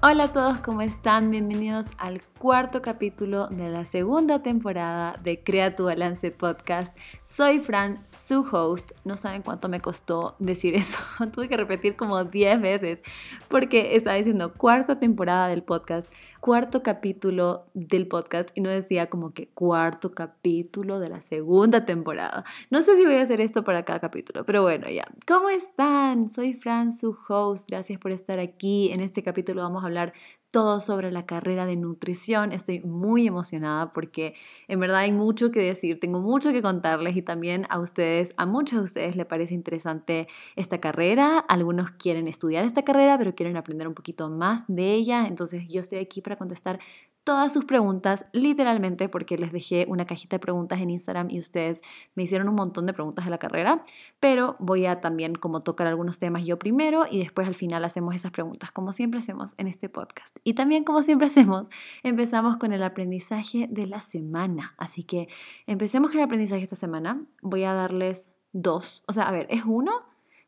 Hola a todos, ¿cómo están? Bienvenidos al cuarto capítulo de la segunda temporada de Crea tu Balance Podcast. Soy Fran, su host. No saben cuánto me costó decir eso. Tuve que repetir como 10 veces porque estaba diciendo cuarta temporada del podcast cuarto capítulo del podcast y no decía como que cuarto capítulo de la segunda temporada. No sé si voy a hacer esto para cada capítulo, pero bueno, ya. ¿Cómo están? Soy Fran, su host. Gracias por estar aquí. En este capítulo vamos a hablar todo sobre la carrera de nutrición. Estoy muy emocionada porque en verdad hay mucho que decir, tengo mucho que contarles y también a ustedes, a muchos de ustedes les parece interesante esta carrera. Algunos quieren estudiar esta carrera, pero quieren aprender un poquito más de ella. Entonces yo estoy aquí para contestar todas sus preguntas, literalmente, porque les dejé una cajita de preguntas en Instagram y ustedes me hicieron un montón de preguntas de la carrera, pero voy a también como tocar algunos temas yo primero y después al final hacemos esas preguntas, como siempre hacemos en este podcast. Y también, como siempre hacemos, empezamos con el aprendizaje de la semana. Así que empecemos con el aprendizaje esta semana. Voy a darles dos, o sea, a ver, es uno,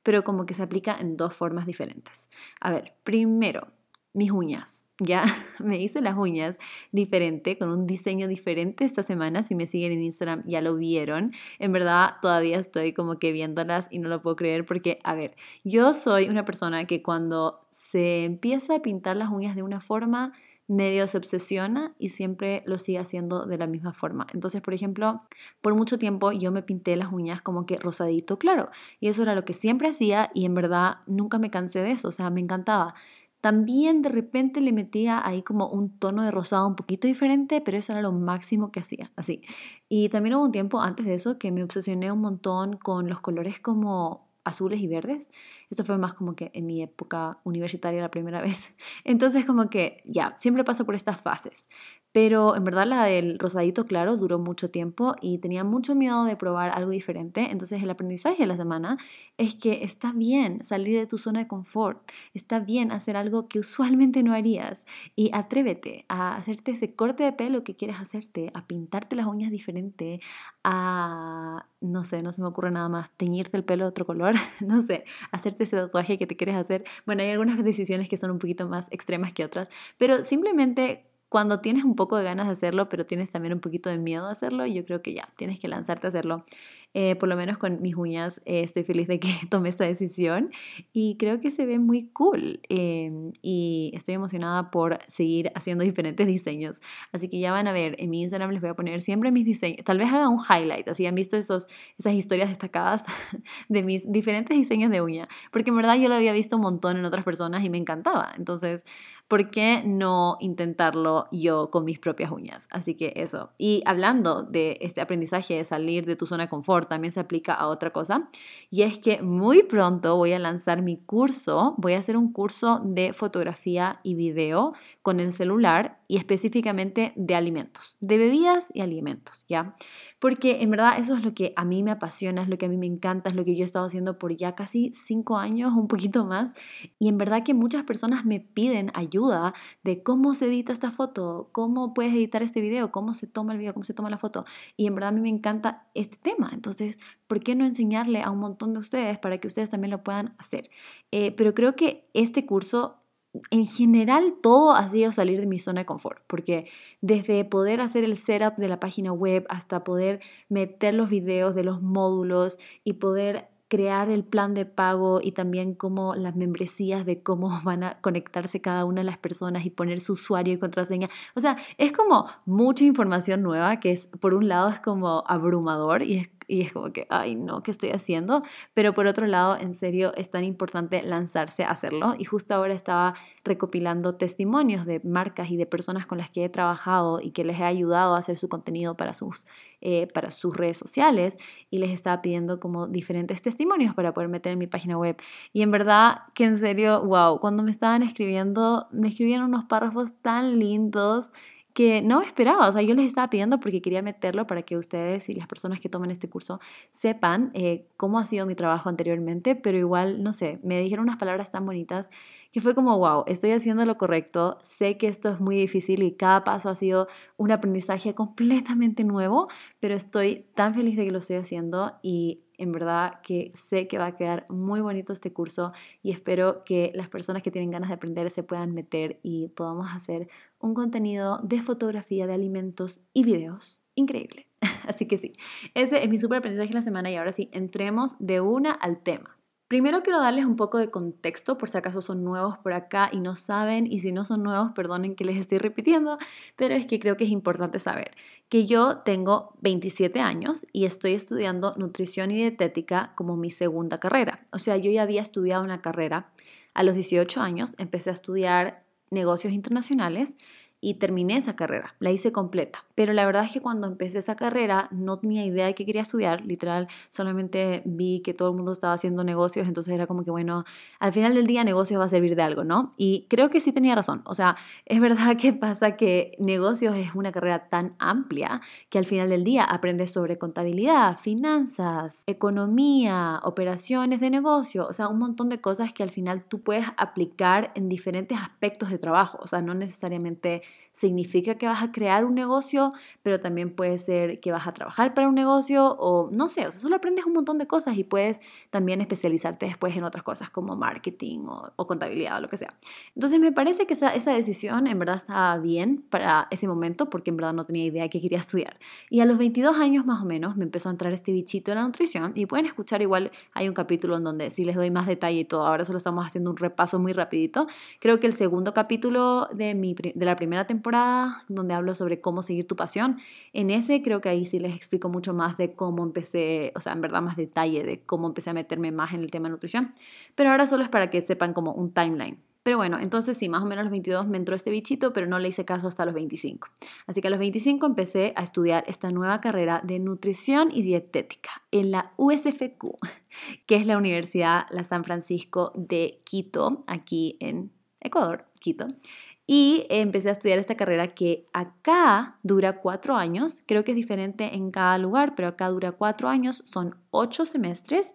pero como que se aplica en dos formas diferentes. A ver, primero, mis uñas ya me hice las uñas diferente, con un diseño diferente esta semana. Si me siguen en Instagram ya lo vieron. En verdad todavía estoy como que viéndolas y no lo puedo creer porque, a ver, yo soy una persona que cuando se empieza a pintar las uñas de una forma, medio se obsesiona y siempre lo sigue haciendo de la misma forma. Entonces, por ejemplo, por mucho tiempo yo me pinté las uñas como que rosadito claro y eso era lo que siempre hacía y en verdad nunca me cansé de eso, o sea, me encantaba. También de repente le metía ahí como un tono de rosado un poquito diferente, pero eso era lo máximo que hacía, así. Y también hubo un tiempo antes de eso que me obsesioné un montón con los colores como azules y verdes. Esto fue más como que en mi época universitaria la primera vez. Entonces como que ya, siempre paso por estas fases. Pero en verdad la del rosadito claro duró mucho tiempo y tenía mucho miedo de probar algo diferente. Entonces el aprendizaje de la semana es que está bien salir de tu zona de confort, está bien hacer algo que usualmente no harías y atrévete a hacerte ese corte de pelo que quieres hacerte, a pintarte las uñas diferente, a, no sé, no se me ocurre nada más, teñirte el pelo de otro color, no sé, hacerte ese tatuaje que te quieres hacer. Bueno, hay algunas decisiones que son un poquito más extremas que otras, pero simplemente cuando tienes un poco de ganas de hacerlo, pero tienes también un poquito de miedo de hacerlo, yo creo que ya, tienes que lanzarte a hacerlo. Eh, por lo menos con mis uñas eh, estoy feliz de que tome esa decisión y creo que se ve muy cool em, y estoy emocionada por seguir haciendo diferentes diseños. Así que ya van a ver, en mi Instagram les voy a poner siempre mis diseños, tal vez haga un highlight, así han visto esos, esas historias destacadas de mis diferentes diseños de uña, porque en verdad yo lo había visto un montón en otras personas y me encantaba. Entonces, ¿por qué no intentarlo yo con mis propias uñas? Así que eso. Y hablando de este aprendizaje de salir de tu zona de confort, también se aplica a otra cosa. Y es que muy pronto voy a lanzar mi curso. Voy a hacer un curso de fotografía y video con el celular y específicamente de alimentos, de bebidas y alimentos, ¿ya? porque en verdad eso es lo que a mí me apasiona, es lo que a mí me encanta, es lo que yo he estado haciendo por ya casi cinco años, un poquito más, y en verdad que muchas personas me piden ayuda de cómo se edita esta foto, cómo puedes editar este video, cómo se toma el video, cómo se toma la foto, y en verdad a mí me encanta este tema, entonces, ¿por qué no enseñarle a un montón de ustedes para que ustedes también lo puedan hacer? Eh, pero creo que este curso en general todo ha sido salir de mi zona de confort, porque desde poder hacer el setup de la página web hasta poder meter los videos de los módulos y poder crear el plan de pago y también como las membresías de cómo van a conectarse cada una de las personas y poner su usuario y contraseña. O sea, es como mucha información nueva que es, por un lado es como abrumador y es y es como que, ay, no, ¿qué estoy haciendo? Pero por otro lado, en serio, es tan importante lanzarse a hacerlo. Y justo ahora estaba recopilando testimonios de marcas y de personas con las que he trabajado y que les he ayudado a hacer su contenido para sus, eh, para sus redes sociales y les estaba pidiendo como diferentes testimonios para poder meter en mi página web. Y en verdad que en serio, wow, cuando me estaban escribiendo, me escribían unos párrafos tan lindos que no esperaba, o sea, yo les estaba pidiendo porque quería meterlo para que ustedes y las personas que toman este curso sepan eh, cómo ha sido mi trabajo anteriormente, pero igual, no sé, me dijeron unas palabras tan bonitas que fue como, wow, estoy haciendo lo correcto, sé que esto es muy difícil y cada paso ha sido un aprendizaje completamente nuevo, pero estoy tan feliz de que lo estoy haciendo y En verdad que sé que va a quedar muy bonito este curso y espero que las personas que tienen ganas de aprender se puedan meter y podamos hacer un contenido de fotografía de alimentos y videos increíble. Así que sí, ese es mi super aprendizaje de la semana y ahora sí, entremos de una al tema. Primero quiero darles un poco de contexto por si acaso son nuevos por acá y no saben, y si no son nuevos, perdonen que les estoy repitiendo, pero es que creo que es importante saber que yo tengo 27 años y estoy estudiando nutrición y dietética como mi segunda carrera. O sea, yo ya había estudiado una carrera a los 18 años, empecé a estudiar negocios internacionales y terminé esa carrera, la hice completa. Pero la verdad es que cuando empecé esa carrera no tenía idea de qué quería estudiar, literal, solamente vi que todo el mundo estaba haciendo negocios, entonces era como que, bueno, al final del día negocios va a servir de algo, ¿no? Y creo que sí tenía razón, o sea, es verdad que pasa que negocios es una carrera tan amplia que al final del día aprendes sobre contabilidad, finanzas, economía, operaciones de negocio, o sea, un montón de cosas que al final tú puedes aplicar en diferentes aspectos de trabajo, o sea, no necesariamente significa que vas a crear un negocio, pero también puede ser que vas a trabajar para un negocio o no sé, o sea, solo aprendes un montón de cosas y puedes también especializarte después en otras cosas como marketing o, contabilidad o lo que sea. Entonces me parece que esa, esa decisión en verdad estaba bien para ese momento porque en verdad no tenía idea de qué quería estudiar. Y a los 22 años más o menos me empezó a entrar este bichito de la nutrición y pueden escuchar igual, hay un capítulo en donde sí les doy más detalle y todo, ahora solo estamos haciendo un repaso muy rapidito. Creo que el segundo capítulo de, mi, de la primera temporada donde hablo sobre cómo seguir tu pasión. En ese creo que ahí sí les explico mucho más de cómo empecé, o sea, en verdad más detalle de cómo empecé a meterme más en el tema de nutrición. Pero ahora solo es para que sepan como un timeline. Pero bueno, entonces sí, más o menos a los 22 me entró este bichito, pero no le hice caso hasta los 25. Así que a los 25 empecé a estudiar esta nueva carrera de nutrición y dietética en la USFQ, que es la Universidad La San Francisco de Quito, aquí en Ecuador, Quito. Y empecé a estudiar esta carrera que acá dura cuatro años. Creo que es diferente en cada lugar, pero acá dura cuatro años. Son ocho semestres.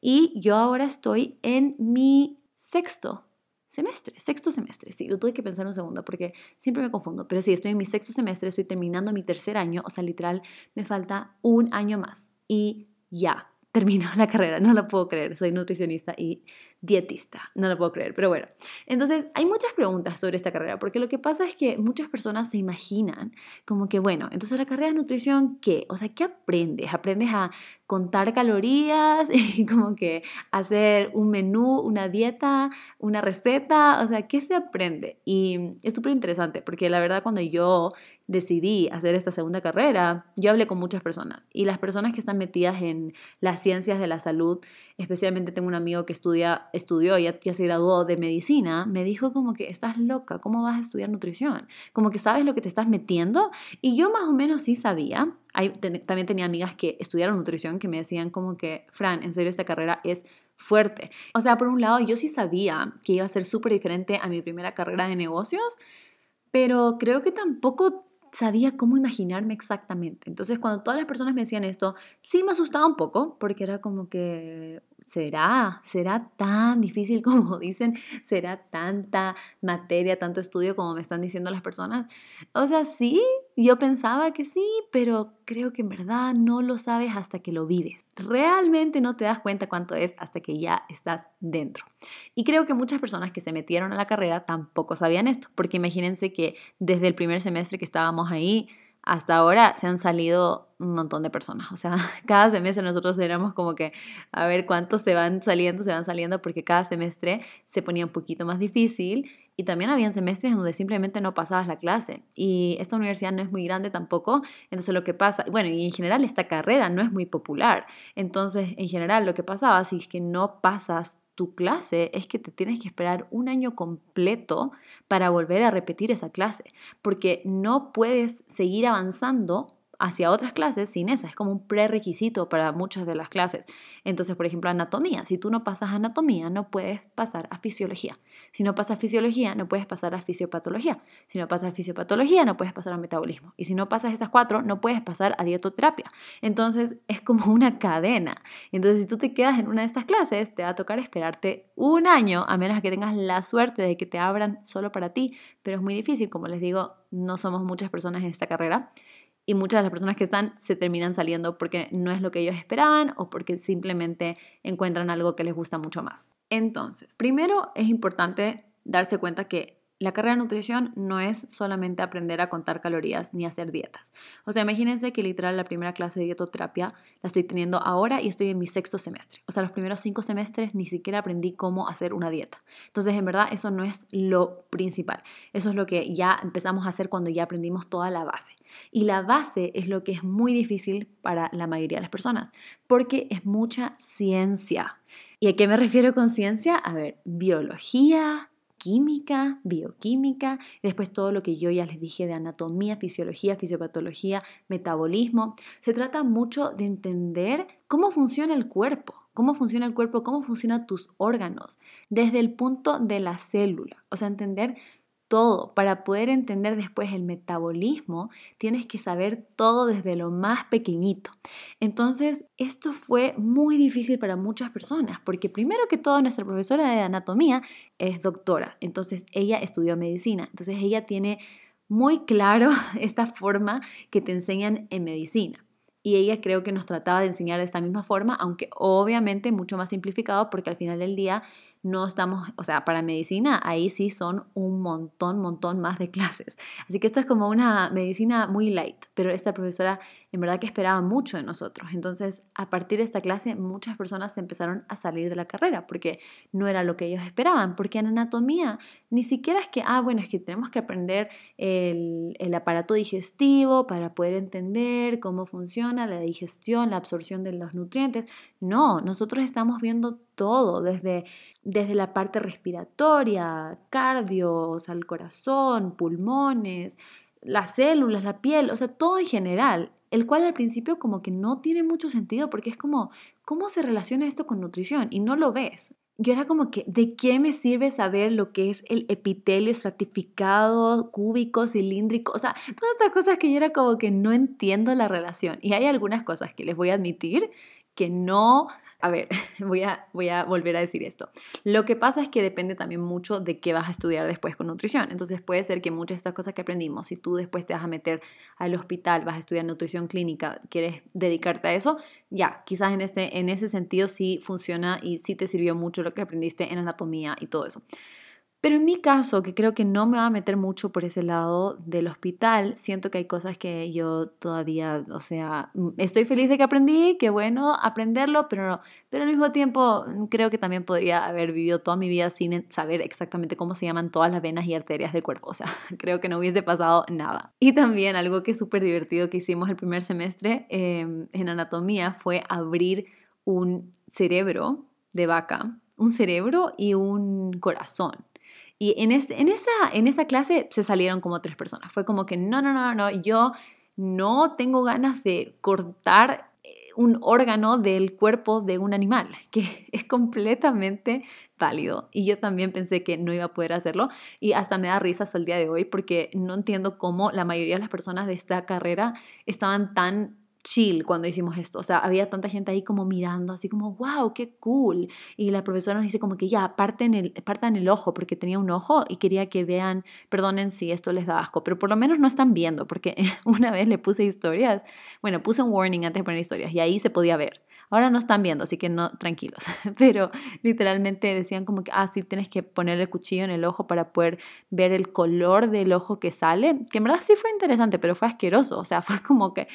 Y yo ahora estoy en mi sexto semestre, sexto semestre. Sí, lo tuve que pensar un segundo porque siempre me confundo. Pero sí, estoy en mi sexto semestre, estoy terminando mi tercer año. O sea, literal, me falta un año más. Y ya, terminó la carrera. No lo puedo creer. Soy nutricionista y dietista. No lo puedo creer, pero bueno. Entonces, hay muchas preguntas sobre esta carrera, porque lo que pasa es que muchas personas se imaginan como que, bueno, entonces la carrera de nutrición, ¿qué? O sea, ¿qué aprendes? ¿Aprendes a contar calorías y como que hacer un menú, una dieta, una receta? O sea, ¿qué se aprende? Y es súper interesante, porque la verdad cuando yo decidí hacer esta segunda carrera, yo hablé con muchas personas y las personas que están metidas en las ciencias de la salud, especialmente tengo un amigo que estudia, estudió y ya, se graduó de medicina, me dijo como que estás loca, ¿cómo vas a estudiar nutrición? Como que sabes lo que te estás metiendo y yo más o menos sí sabía. también tenía amigas que estudiaron nutrición que me decían como que, Fran, en serio esta carrera es fuerte. O sea, por un lado yo sí sabía que iba a ser súper diferente a mi primera carrera de negocios, pero creo que tampoco sabía cómo imaginarme exactamente. Entonces, cuando todas las personas me decían esto, sí me asustaba un poco, porque era como que, ¿será? ¿Será tan difícil como dicen? ¿Será tanta materia, tanto estudio como me están diciendo las personas? O sea, sí, yo pensaba que sí, pero creo que en verdad no lo sabes hasta que lo vives. Realmente no te das cuenta cuánto es hasta que ya estás dentro. Y creo que muchas personas que se metieron a la carrera tampoco sabían esto, porque imagínense que desde el primer semestre que estábamos ahí, hasta ahora se han salido un montón de personas. O sea, cada semestre nosotros éramos como que a ver cuántos se van saliendo, se van saliendo, porque cada semestre se ponía un poquito más difícil y también habían semestres donde simplemente no pasabas la clase. Y esta universidad no es muy grande tampoco, entonces lo que pasa, bueno, y en general esta carrera no es muy popular. Entonces, en general lo que pasaba, es que no pasas tu clase es que te tienes que esperar un año completo para volver a repetir esa clase, porque no puedes seguir avanzando hacia otras clases sin esa. Es como un prerequisito para muchas de las clases. Entonces, por ejemplo, anatomía. Si tú no pasas anatomía, no puedes pasar a fisiología. Si no pasas fisiología, no puedes pasar a fisiopatología. Si no pasas a fisiopatología, no puedes pasar a metabolismo. Y si no pasas esas cuatro, no puedes pasar a dietoterapia. Entonces, es como una cadena. Entonces, si tú te quedas en una de estas clases, te va a tocar esperarte un año, a menos que tengas la suerte de que te abran solo para ti. Pero es muy difícil, como les digo, no somos muchas personas en esta carrera. y muchas de las personas que están se terminan saliendo porque no es lo que ellos esperaban o porque simplemente encuentran algo que les gusta mucho más. Entonces, primero es importante darse cuenta que la carrera de nutrición no es solamente aprender a contar calorías ni hacer dietas. O sea, imagínense que literal la primera clase de dietoterapia la estoy teniendo ahora y estoy en mi sexto semestre. O sea, los primeros cinco semestres ni siquiera aprendí cómo hacer una dieta. Entonces, en verdad, eso no es lo principal. Eso es lo que ya empezamos a hacer cuando ya aprendimos toda la base. Y la base es lo que es muy difícil para la mayoría de las personas, porque es mucha ciencia. ¿Y a qué me refiero con ciencia? A ver, biología, química, bioquímica, y después todo lo que yo ya les dije de anatomía, fisiología, fisiopatología, metabolismo. Se trata mucho de entender cómo funciona el cuerpo, cómo funciona el cuerpo, cómo funcionan tus órganos, desde el punto de la célula, o sea, entender todo. Para poder entender después el metabolismo, tienes que saber todo desde lo más pequeñito. Entonces, esto fue muy difícil para muchas personas, porque primero que todo, nuestra profesora de anatomía es doctora, entonces ella estudió medicina, entonces ella tiene muy claro esta forma que te enseñan en medicina. Y ella creo que nos trataba de enseñar de esta misma forma, aunque obviamente mucho más simplificado, porque al final del día no estamos, o sea, para medicina ahí sí son un montón, montón más de clases. Así que esto es como una medicina muy light, pero esta profesora en verdad que esperaba mucho de nosotros. Entonces, a partir de esta clase, muchas personas empezaron a salir de la carrera porque no era lo que ellos esperaban, porque en anatomía ni siquiera es que, ah, bueno, es que tenemos que aprender el, el aparato digestivo para poder entender cómo funciona la digestión, la absorción de los nutrientes. No, nosotros estamos viendo todo, desde, desde la parte respiratoria, cardio, o sea, el corazón, pulmones, las células, la piel, o sea, todo en general el cual al principio como que no tiene mucho sentido porque es como, ¿cómo se relaciona esto con nutrición? Y no lo ves. Yo era como que, ¿de qué me sirve saber lo que es el epitelio estratificado, cúbico, cilíndrico? O sea, todas estas cosas que yo era como que no entiendo la relación. Y hay algunas cosas que les voy a admitir que no a ver, voy a, volver a decir esto. Lo que pasa es que depende también mucho de qué vas a estudiar después con nutrición. Entonces puede ser que muchas de estas cosas que aprendimos, si tú después te vas a meter al hospital, vas a estudiar nutrición clínica, quieres dedicarte a eso, ya, quizás en, este, en ese sentido sí funciona y sí te sirvió mucho lo que aprendiste en anatomía y todo eso. Pero en mi caso, que creo que no me va a meter mucho por ese lado del hospital, siento que hay cosas que yo todavía, o sea, mm, estoy feliz de que aprendí, qué bueno aprenderlo, pero, pero al mismo tiempo mm, creo que también podría haber vivido toda mi vida sin saber exactamente cómo se llaman todas las venas y arterias del cuerpo. O sea, creo que no hubiese pasado nada. Y también algo que es súper divertido que hicimos el primer semestre em, en anatomía fue abrir un cerebro de vaca, un cerebro y un corazón. Y en, en, esa, en esa clase se salieron como tres personas. Fue como que no, no, no, no, yo no tengo ganas de cortar eh, un órgano del cuerpo de un animal, que es completamente válido. Y yo también pensé que no iba a poder hacerlo y hasta me da risa hasta el día de hoy porque no entiendo cómo la mayoría de las personas de esta carrera estaban tan chill cuando hicimos esto. O sea, había tanta gente ahí como mirando, así como, wow, qué cool. Y la profesora nos dice como que ya, parten el, partan el ojo, porque tenía un ojo y quería que vean, perdonen si esto les da asco, pero por lo menos no están viendo, porque una vez le puse historias, bueno, puse un warning antes de poner historias y ahí se podía ver. Ahora no están viendo, así que no, tranquilos. Pero literalmente decían como que, ah, sí, tienes que poner el cuchillo en el ojo para poder ver el color del ojo que sale. Que en verdad sí fue interesante, pero fue asqueroso. O sea, fue como que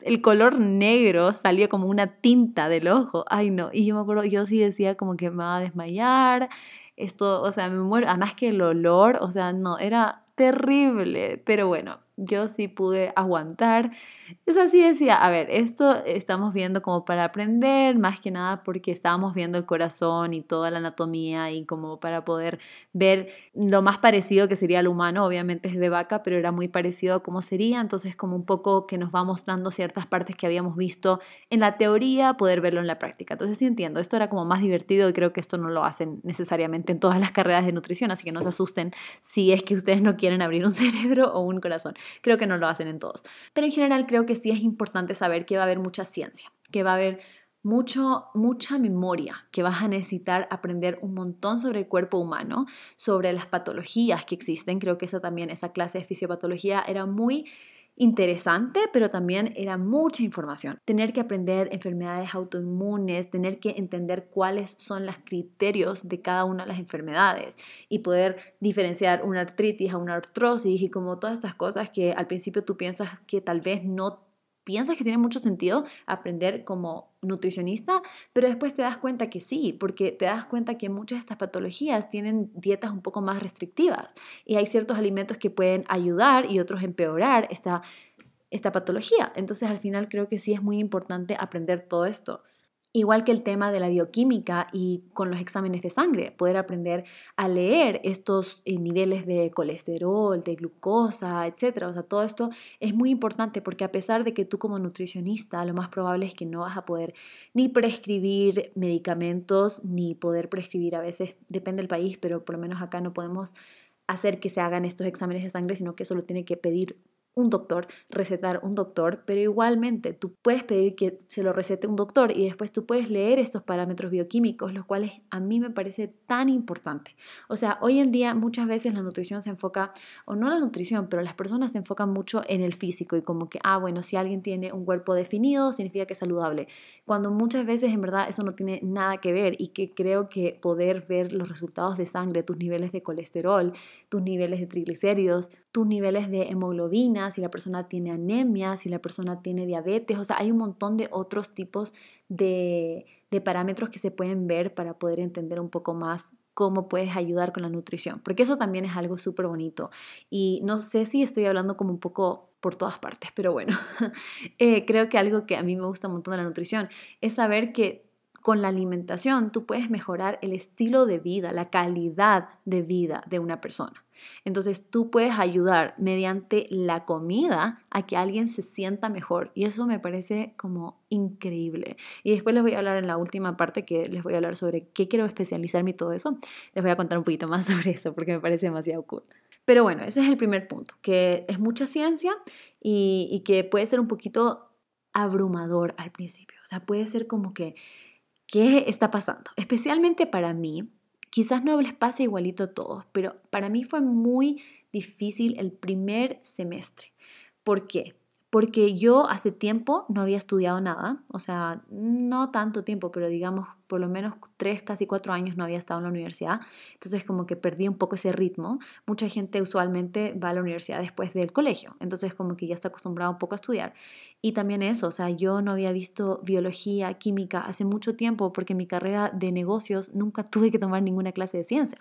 el color negro salió como una tinta del ojo. Ay, no. Y yo me acuerdo, yo sí decía como que me va a desmayar. Esto, o sea, me muero. Además que el olor, o sea, no, era terrible. Pero bueno, yo sí pude aguantar. Es así, decía, a ver, esto estamos viendo como para aprender, más que nada porque estábamos viendo el corazón y toda la anatomía y como para poder ver lo más parecido que sería al humano, obviamente es de vaca, pero era muy parecido a cómo sería, entonces como un poco que nos va mostrando ciertas partes que habíamos visto en la teoría, poder verlo en la práctica. Entonces sí entiendo, esto era como más divertido y creo que esto no lo hacen necesariamente en todas las carreras de nutrición, así que no se asusten si es que ustedes no quieren abrir un cerebro o un corazón. Creo que no lo hacen en todos. Pero en general creo que sí es importante saber que va a haber mucha ciencia, que va a haber mucho, mucha memoria, que vas a necesitar aprender un montón sobre el cuerpo humano, sobre las patologías que existen. Creo que esa también, esa clase de fisiopatología era muy interesante, pero también era mucha información. Tener que aprender enfermedades autoinmunes, tener que entender cuáles son los criterios de cada una de las enfermedades y poder diferenciar una artritis a una artrosis y como todas estas cosas que al principio tú piensas que tal vez no piensas que tiene mucho sentido aprender como nutricionista, pero después te das cuenta que sí, porque te das cuenta que muchas de estas patologías tienen dietas un poco más restrictivas y hay ciertos alimentos que pueden ayudar y otros empeorar esta, esta patología. Entonces al final creo que sí es muy importante aprender todo esto. Igual que el tema de la bioquímica y con los exámenes de sangre, poder aprender a leer estos eh, niveles de colesterol, de glucosa, etc. O sea, todo esto es muy importante porque a pesar de que tú como nutricionista lo más probable es que no vas a poder ni prescribir medicamentos, ni poder prescribir a veces, depende del país, pero por lo menos acá no podemos hacer que se hagan estos exámenes de sangre, sino que eso lo tiene que pedir un doctor, recetar un doctor, pero igualmente tú puedes pedir que se lo recete un doctor y después tú puedes leer estos parámetros bioquímicos, los cuales a mí me parece tan importante. O sea, hoy en día muchas veces la nutrición se enfoca, o no la nutrición, pero las personas se enfocan mucho en el físico y como que, ah, bueno, si alguien tiene un cuerpo definido, significa que es saludable, cuando muchas veces en verdad eso no tiene nada que ver y que creo que poder ver los resultados de sangre, tus niveles de colesterol, tus niveles de triglicéridos, tus niveles de hemoglobina, si la persona tiene anemia, si la persona tiene diabetes, o sea, hay un montón de otros tipos de, de parámetros que se pueden ver para poder entender un poco más cómo puedes ayudar con la nutrición, porque eso también es algo súper bonito. Y no sé si estoy hablando como un poco por todas partes, pero bueno, eh, creo que algo que a mí me gusta un montón de la nutrición es saber que con la alimentación tú puedes mejorar el estilo de vida, la calidad de vida de una persona. Entonces tú puedes ayudar mediante la comida a que alguien se sienta mejor y eso me parece como increíble. Y después les voy a hablar en la última parte que les voy a hablar sobre qué quiero especializarme y todo eso. Les voy a contar un poquito más sobre eso porque me parece demasiado cool. Pero bueno, ese es el primer punto, que es mucha ciencia y, y que puede ser un poquito abrumador al principio. O sea, puede ser como que, ¿qué está pasando? Especialmente para mí, Quizás no les pase igualito a todos, pero para mí fue muy difícil el primer semestre. ¿Por qué? Porque yo hace tiempo no había estudiado nada, o sea, no tanto tiempo, pero digamos por lo menos tres, casi cuatro años no había estado en la universidad, entonces como que perdí un poco ese ritmo. Mucha gente usualmente va a la universidad después del colegio, entonces como que ya está acostumbrado un poco a estudiar. Y también eso, o sea, yo no había visto biología, química hace mucho tiempo porque en mi carrera de negocios nunca tuve que tomar ninguna clase de ciencia.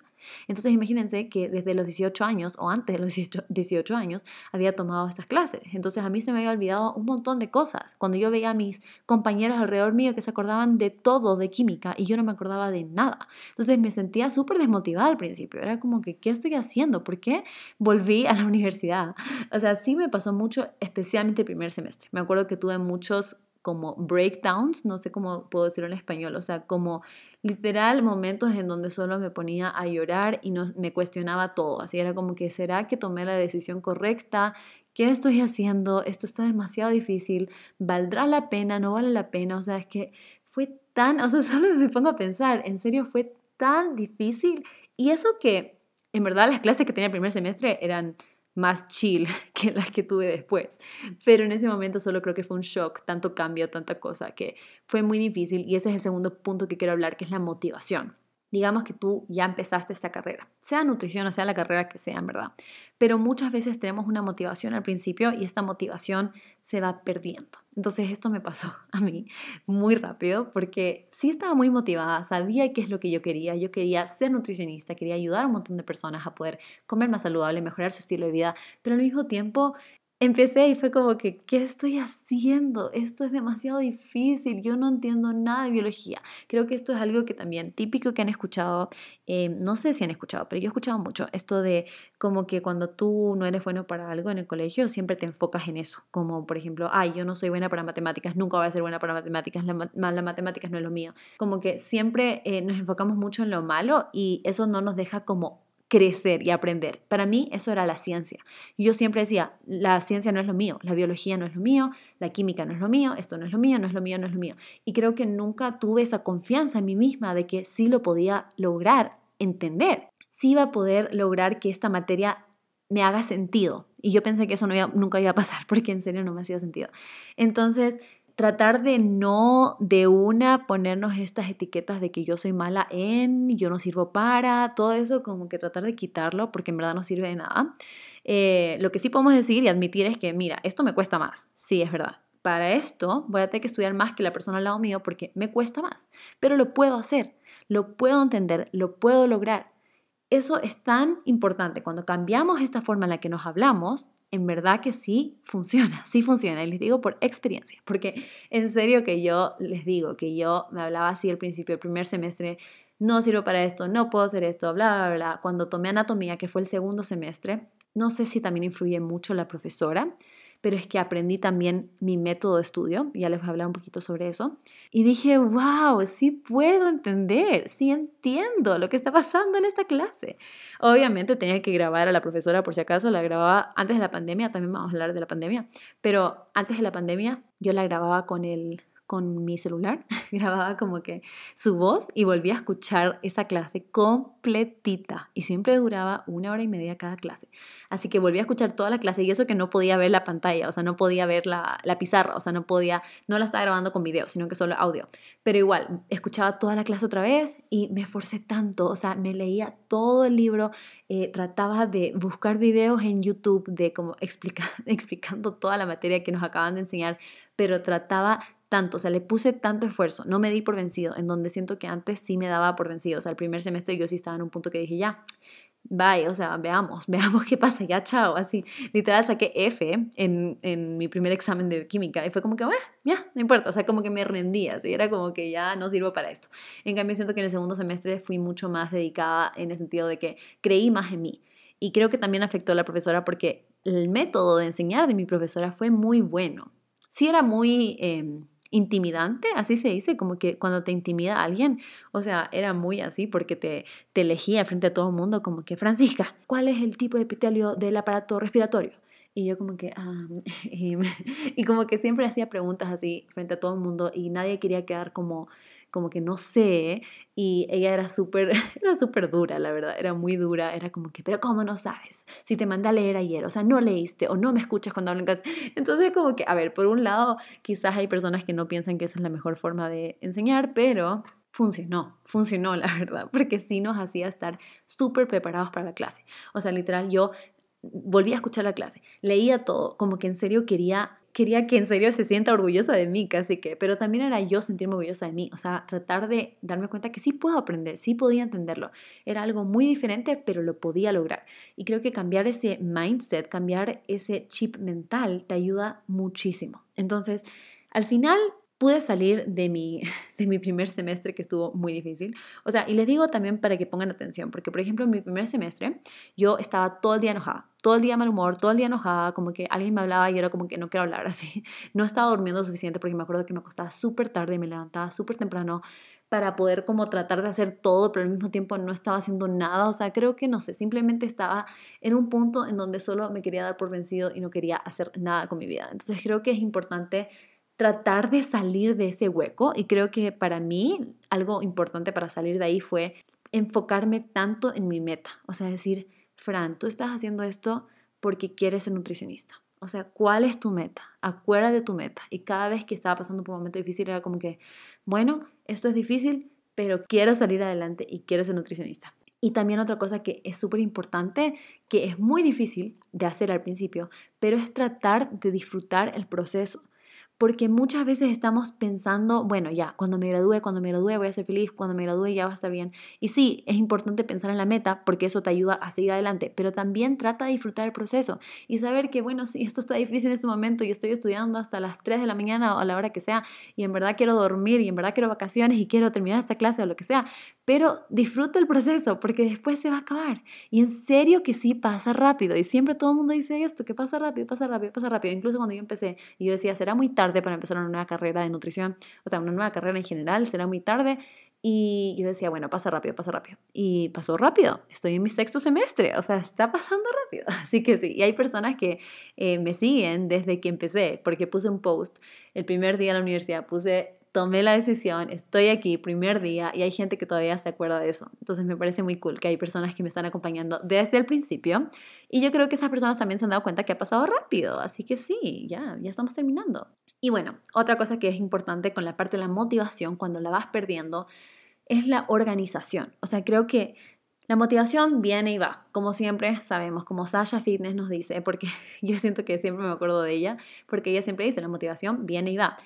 Entonces imagínense que desde los 18 años o antes de los 18, años había tomado estas clases. Entonces a mí se me había olvidado un montón de cosas. Cuando yo veía a mis compañeros alrededor mío que se acordaban de todo de química y yo no me acordaba de nada. Entonces me sentía súper desmotivada al principio. Era como que, ¿qué estoy haciendo? ¿Por qué volví a la universidad? O sea, sí me pasó mucho, especialmente el primer semestre. Me acuerdo que tuve muchos como breakdowns, no sé cómo puedo decirlo en español, o sea, como literal momentos en donde solo me ponía a llorar y no, me cuestionaba todo, así era como que, ¿será que tomé la decisión correcta? ¿Qué estoy haciendo? Esto está demasiado difícil, ¿valdrá la pena? ¿No vale la pena? O sea, es que fue tan, o sea, solo me pongo a pensar, en serio fue tan difícil y eso que en verdad las clases que tenía el primer semestre eran más chill que las que tuve después. Pero en ese momento solo creo que fue un shock, tanto cambio, tanta cosa, que fue muy difícil y ese es el segundo punto que quiero hablar, que es la motivación digamos que tú ya empezaste esta carrera, sea nutrición o sea la carrera que sea, en verdad. Pero muchas veces tenemos una motivación al principio y esta motivación se va perdiendo. Entonces esto me pasó a mí muy rápido porque sí estaba muy motivada, sabía qué es lo que yo quería, yo quería ser nutricionista, quería ayudar a un montón de personas a poder comer más saludable, mejorar su estilo de vida, pero al mismo tiempo empecé y fue como que, ¿qué estoy haciendo? Esto es demasiado difícil, yo no entiendo nada de biología. Creo que esto es algo que también típico que han escuchado, eh, no sé si han escuchado, pero yo he escuchado mucho esto de como que cuando tú no eres bueno para algo en el colegio, siempre te enfocas en eso, como por ejemplo, ay, yo no soy buena para matemáticas, nunca voy a ser buena para matemáticas, la, la matemáticas no es lo mío. Como que siempre eh, nos enfocamos mucho en lo malo y eso no nos deja como crecer y aprender. Para mí eso era la ciencia. Yo siempre decía, la ciencia no es lo mío, la biología no es lo mío, la química no es lo mío, esto no es lo mío, no es lo mío, no es lo mío. Y creo que nunca tuve esa confianza en mí misma de que sí lo podía lograr entender, sí iba a poder lograr que esta materia me haga sentido. Y yo pensé que eso no nunca iba a pasar porque en serio no me hacía sentido. Entonces, tratar de no de una ponernos estas etiquetas de que yo soy mala en, yo no sirvo para, todo eso como que tratar de quitarlo porque en verdad no sirve de nada. Eh, lo que sí podemos decir y admitir es que, mira, esto me cuesta más, sí, es verdad. Para esto voy a tener que estudiar más que la persona al lado mío porque me cuesta más, pero lo puedo hacer, lo puedo entender, lo puedo lograr. Eso es tan importante. Cuando cambiamos esta forma en la que nos hablamos, en verdad que sí funciona, sí funciona. Y les digo por experiencia, porque en serio que yo les digo que yo me hablaba así al principio del primer semestre, no sirvo para esto, no puedo hacer esto, bla, bla, bla. Cuando tomé anatomía, que fue el segundo semestre, no sé si también influye mucho la profesora, pero es que aprendí también mi método de estudio, ya les voy a hablar un poquito sobre eso, y dije, wow, sí puedo entender, sí entiendo lo que está pasando en esta clase. Obviamente tenía que grabar a la profesora por si acaso, la grababa antes de la pandemia, también vamos a hablar de la pandemia, pero antes de la pandemia yo la grababa con el con mi celular, grababa como que su voz y volvía a escuchar esa clase completita. Y siempre duraba una hora y media cada clase. Así que volví a escuchar toda la clase y eso que no podía ver la pantalla, o sea, no podía ver la, la pizarra, o sea, no podía, no la estaba grabando con video, sino que solo audio. Pero igual, escuchaba toda la clase otra vez y me esforcé tanto, o sea, me leía todo el libro, eh, trataba de buscar videos en YouTube de como explicar, explicando toda la materia que nos acaban de enseñar, pero trataba tanto, o sea, le puse tanto esfuerzo, no me di por vencido, en donde siento que antes sí me daba por vencido, o sea, el primer semestre yo sí estaba en un punto que dije, ya, bye, o sea, veamos, veamos qué pasa, ya, chao, así, literal saqué F en, en mi primer examen de química y fue como que, bueno, ya, no importa, o sea, como que me rendía, así, era como que ya no sirvo para esto. En cambio, siento que en el segundo semestre fui mucho más dedicada en el sentido de que creí más en mí. Y creo que también afectó a la profesora porque el método de enseñar de mi profesora fue muy bueno. Sí era muy... Eh, intimidante, así se dice, como que cuando te intimida a alguien, o sea, era muy así porque te, te elegía frente a todo el mundo como que, Francisca, ¿cuál es el tipo de epitelio del aparato respiratorio? Y yo como que, ah, y como que siempre hacía preguntas así frente a todo el mundo y nadie quería quedar como como que no sé, y ella era súper, era súper dura, la verdad, era muy dura, era como que, pero ¿cómo no sabes? Si te mandé a leer ayer, o sea, no leíste o no me escuchas cuando hablo en Entonces, como que, a ver, por un lado, quizás hay personas que no piensan que esa es la mejor forma de enseñar, pero funcionó, funcionó la verdad, porque sí nos hacía estar súper preparados para la clase. O sea, literal, yo volví a escuchar la clase, leía todo, como que en serio quería quería que en serio se sienta orgullosa de mí, casi que, pero también era yo sentirme orgullosa de mí, o sea, tratar de darme cuenta que sí puedo aprender, sí podía entenderlo. Era algo muy diferente, pero lo podía lograr. Y creo que cambiar ese mindset, cambiar ese chip mental, te ayuda muchísimo. Entonces, al final pude salir de mi, de mi primer semestre que estuvo muy difícil. O sea, y les digo también para que pongan atención, porque por ejemplo en mi primer semestre yo estaba todo el día enojada, todo el día mal humor, todo el día enojada, como que alguien me hablaba y era como que no quiero hablar así. No estaba durmiendo suficiente porque me acuerdo que me acostaba súper tarde y me levantaba súper temprano para poder como tratar de hacer todo, pero al mismo tiempo no estaba haciendo nada. O sea, creo que no sé, simplemente estaba en un punto en donde solo me quería dar por vencido y no quería hacer nada con mi vida. Entonces creo que es importante tratar de salir de ese hueco y creo que para mí algo importante para salir de ahí fue enfocarme tanto en mi meta, o sea, decir, Fran, tú estás haciendo esto porque quieres ser nutricionista. O sea, ¿cuál es tu meta? Acuérdate de tu meta. Y cada vez que estaba pasando por un momento difícil era como que, bueno, esto es difícil, pero quiero salir adelante y quiero ser nutricionista. Y también otra cosa que es súper importante, que es muy difícil de hacer al principio, pero es tratar de disfrutar el proceso porque muchas veces estamos pensando, bueno, ya, cuando me gradúe, cuando me gradúe voy a ser feliz, cuando me gradúe ya va a estar bien. Y sí, es importante pensar en la meta porque eso te ayuda a seguir adelante, pero también trata de disfrutar el proceso y saber que, bueno, si esto está difícil en este momento y estoy estudiando hasta las 3 de la mañana o a la hora que sea y en verdad quiero dormir y en verdad quiero vacaciones y quiero terminar esta clase o lo que sea, pero disfruta el proceso porque después se va a acabar. Y en serio que sí pasa rápido y siempre todo el mundo dice esto, que pasa rápido, pasa rápido, pasa rápido. Incluso cuando yo empecé yo decía, será muy tarde para empezar una nueva carrera de nutrición, o sea, una nueva carrera en general, será muy tarde. Y yo decía, bueno, pasa rápido, pasa rápido. Y pasó rápido. Estoy en mi sexto semestre, o sea, está pasando rápido. Así que sí, y hay personas que eh, me siguen desde que empecé, porque puse un post el primer día de la universidad, puse tomé la decisión, estoy aquí, primer día, y hay gente que todavía se acuerda de eso. Entonces me parece muy cool que hay personas que me están acompañando desde el principio, y yo creo que esas personas también se han dado cuenta que ha pasado rápido, así que sí, ya, ya estamos terminando. Y bueno, otra cosa que es importante con la parte de la motivación cuando la vas perdiendo es la organización. O sea, creo que la motivación viene y va, como siempre sabemos, como Sasha Fitness nos dice, porque yo siento que siempre me acuerdo de ella, porque ella siempre dice, la motivación viene y va.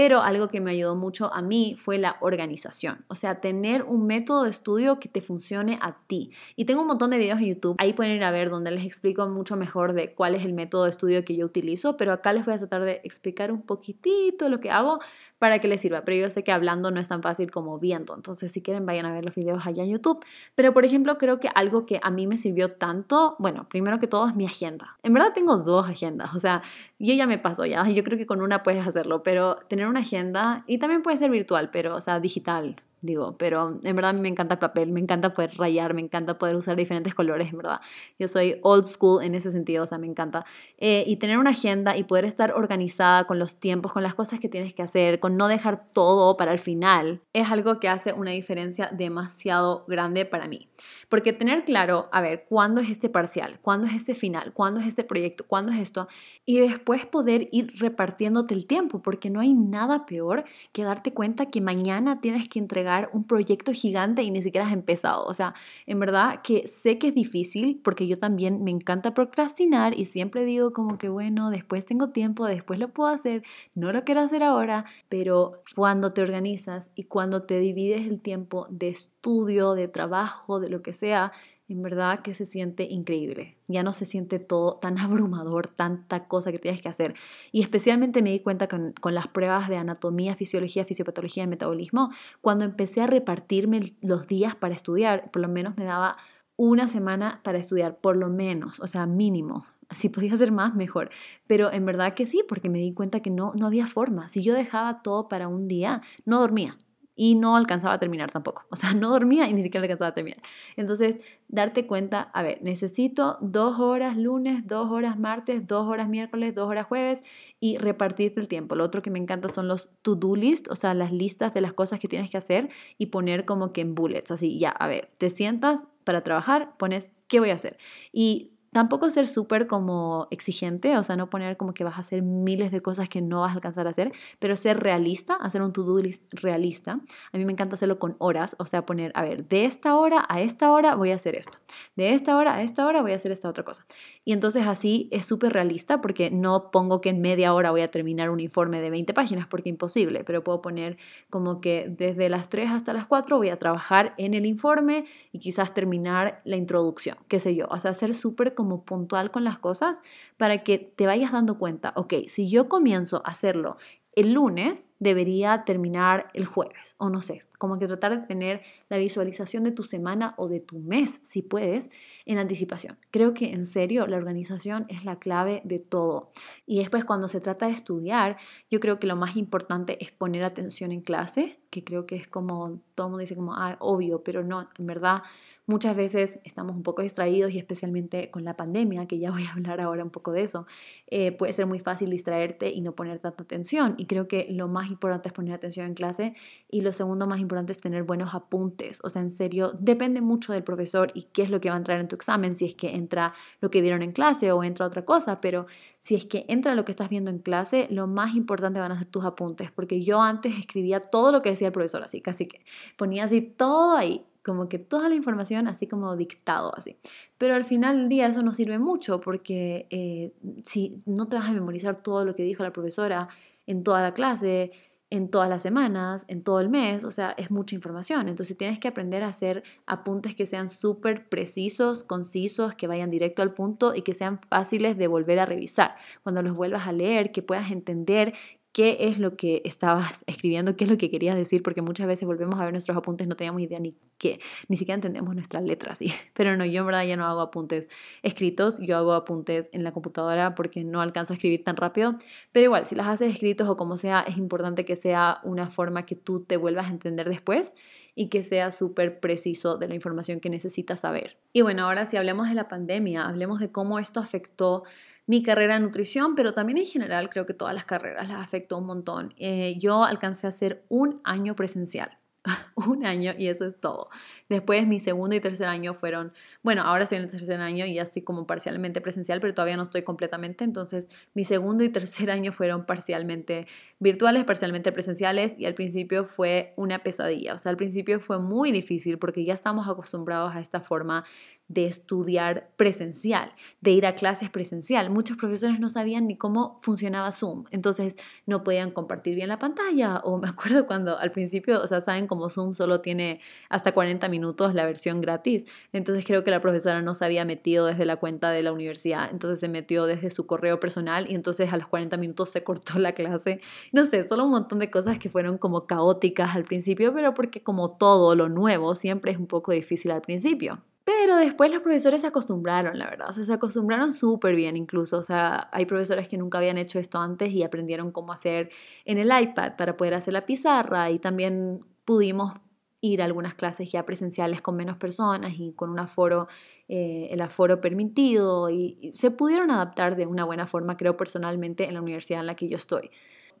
Pero algo que me ayudó mucho a mí fue la organización, o sea, tener un método de estudio que te funcione a ti. Y tengo un montón de videos en YouTube, ahí pueden ir a ver donde les explico mucho mejor de cuál es el método de estudio que yo utilizo, pero acá les voy a tratar de explicar un poquitito lo que hago para que les sirva. Pero yo sé que hablando no es tan fácil como viendo, entonces si quieren vayan a ver los videos allá en YouTube. Pero por ejemplo, creo que algo que a mí me sirvió tanto, bueno, primero que todo es mi agenda. En verdad tengo dos agendas, o sea, yo ya me paso ya, yo creo que con una puedes hacerlo, pero tener una agenda y también puede ser virtual, pero o sea, digital, digo, pero en verdad me encanta el papel, me encanta poder rayar, me encanta poder usar diferentes colores, en verdad. Yo soy old school en ese sentido, o sea, me encanta. Eh, y tener una agenda y poder estar organizada con los tiempos, con las cosas que tienes que hacer, con no dejar todo para el final, es algo que hace una diferencia demasiado grande para mí. Porque tener claro, a ver, ¿cuándo es este parcial? ¿Cuándo es este final? ¿Cuándo es este proyecto? ¿Cuándo es esto? Y después poder ir repartiéndote el tiempo, porque no hay nada peor que darte cuenta que mañana tienes que entregar un proyecto gigante y ni siquiera has empezado. O sea, en verdad que sé que es difícil, porque yo también me encanta procrastinar y siempre digo como que, bueno, después tengo tiempo, después lo puedo hacer, no lo quiero hacer ahora, pero cuando te organizas y cuando te divides el tiempo de estudio, de trabajo, de lo que sea, en verdad que se siente increíble. Ya no se siente todo tan abrumador, tanta cosa que tienes que hacer. Y especialmente me di cuenta con, con, las pruebas de anatomía, fisiología, fisiopatología y metabolismo, cuando empecé a repartirme los días para estudiar, por lo menos me daba una semana para estudiar, por lo menos, o sea, mínimo. Si podía hacer más, mejor. Pero en verdad que sí, porque me di cuenta que no, no había forma. Si yo dejaba todo para un día, no dormía y no alcanzaba a terminar tampoco. O sea, no dormía y ni siquiera alcanzaba a terminar. Entonces, darte cuenta, a ver, necesito dos horas lunes, dos horas martes, dos horas miércoles, dos horas jueves y repartirte el tiempo. Lo otro que me encanta son los to-do list, o sea, las listas de las cosas que tienes que hacer y poner como que en bullets, así, ya, a ver, te sientas para trabajar, pones qué voy a hacer. Y Tampoco ser súper como exigente, o sea, no poner como que vas a hacer miles de cosas que no vas a alcanzar a hacer, pero ser realista, hacer un to-do list realista. A mí me encanta hacerlo con horas, o sea, poner, a ver, de esta hora a esta hora voy a hacer esto, de esta hora a esta hora voy a hacer esta otra cosa. Y entonces así es súper realista porque no pongo que en media hora voy a terminar un informe de 20 páginas porque imposible, pero puedo poner como que desde las 3 hasta las 4 voy a trabajar en el informe y quizás terminar la introducción, qué sé yo, o sea, ser súper como puntual con las cosas para que te vayas dando cuenta, ok, si yo comienzo a hacerlo el lunes, debería terminar el jueves, o no sé, como que tratar de tener la visualización de tu semana o de tu mes, si puedes, en anticipación. Creo que en serio la organización es la clave de todo. Y después cuando se trata de estudiar, yo creo que lo más importante es poner atención en clase, que creo que es como, todo el mundo dice como, ah, obvio, pero no, en verdad Muchas veces estamos un poco distraídos y especialmente con la pandemia, que ya voy a hablar ahora un poco de eso, eh, puede ser muy fácil distraerte y no poner tanta atención. Y creo que lo más importante es poner atención en clase y lo segundo más importante es tener buenos apuntes. O sea, en serio, depende mucho del profesor y qué es lo que va a entrar en tu examen, si es que entra lo que vieron en clase o entra otra cosa, pero si es que entra lo que estás viendo en clase, lo más importante van a ser tus apuntes, porque yo antes escribía todo lo que decía el profesor, así, casi que ponía así todo ahí como que toda la información así como dictado, así. Pero al final del día eso no sirve mucho porque eh, si no te vas a memorizar todo lo que dijo la profesora en toda la clase, en todas las semanas, en todo el mes, o sea, es mucha información. Entonces tienes que aprender a hacer apuntes que sean súper precisos, concisos, que vayan directo al punto y que sean fáciles de volver a revisar. Cuando los vuelvas a leer, que puedas entender qué es lo que estaba escribiendo, qué es lo que querías decir, porque muchas veces volvemos a ver nuestros apuntes, no teníamos idea ni qué, ni siquiera entendemos nuestras letras, ¿sí? Pero no, yo en verdad ya no hago apuntes escritos, yo hago apuntes en la computadora porque no alcanzo a escribir tan rápido, pero igual, si las haces escritos o como sea, es importante que sea una forma que tú te vuelvas a entender después y que sea súper preciso de la información que necesitas saber. Y bueno, ahora si hablemos de la pandemia, hablemos de cómo esto afectó mi carrera de nutrición, pero también en general creo que todas las carreras las afectó un montón. Eh, yo alcancé a hacer un año presencial. un año y eso es todo. Después mi segundo y tercer año fueron, bueno, ahora estoy en el tercer año y ya estoy como parcialmente presencial, pero todavía no estoy completamente, entonces mi segundo y tercer año fueron parcialmente virtuales, parcialmente presenciales y al principio fue una pesadilla, o sea, al principio fue muy difícil porque ya estamos acostumbrados a esta forma de estudiar presencial, de ir a clases presencial. Muchos profesores no sabían ni cómo funcionaba Zoom, entonces no podían compartir bien la pantalla o me acuerdo cuando al principio, o sea, saben cómo Zoom solo tiene hasta 40 minutos la versión gratis, entonces creo que la profesora no se había metido desde la cuenta de la universidad, entonces se metió desde su correo personal y entonces a los 40 minutos se cortó la clase. No sé, solo un montón de cosas que fueron como caóticas al principio, pero porque como todo lo nuevo siempre es un poco difícil al principio. Pero después los profesores se acostumbraron, la verdad, o sea, se acostumbraron súper bien incluso, o sea, hay profesores que nunca habían hecho esto antes y aprendieron cómo hacer en el iPad para poder hacer la pizarra y también pudimos ir a algunas clases ya presenciales con menos personas y con un aforo, eh, el aforo permitido y se pudieron adaptar de una buena forma, creo personalmente, en la universidad en la que yo estoy.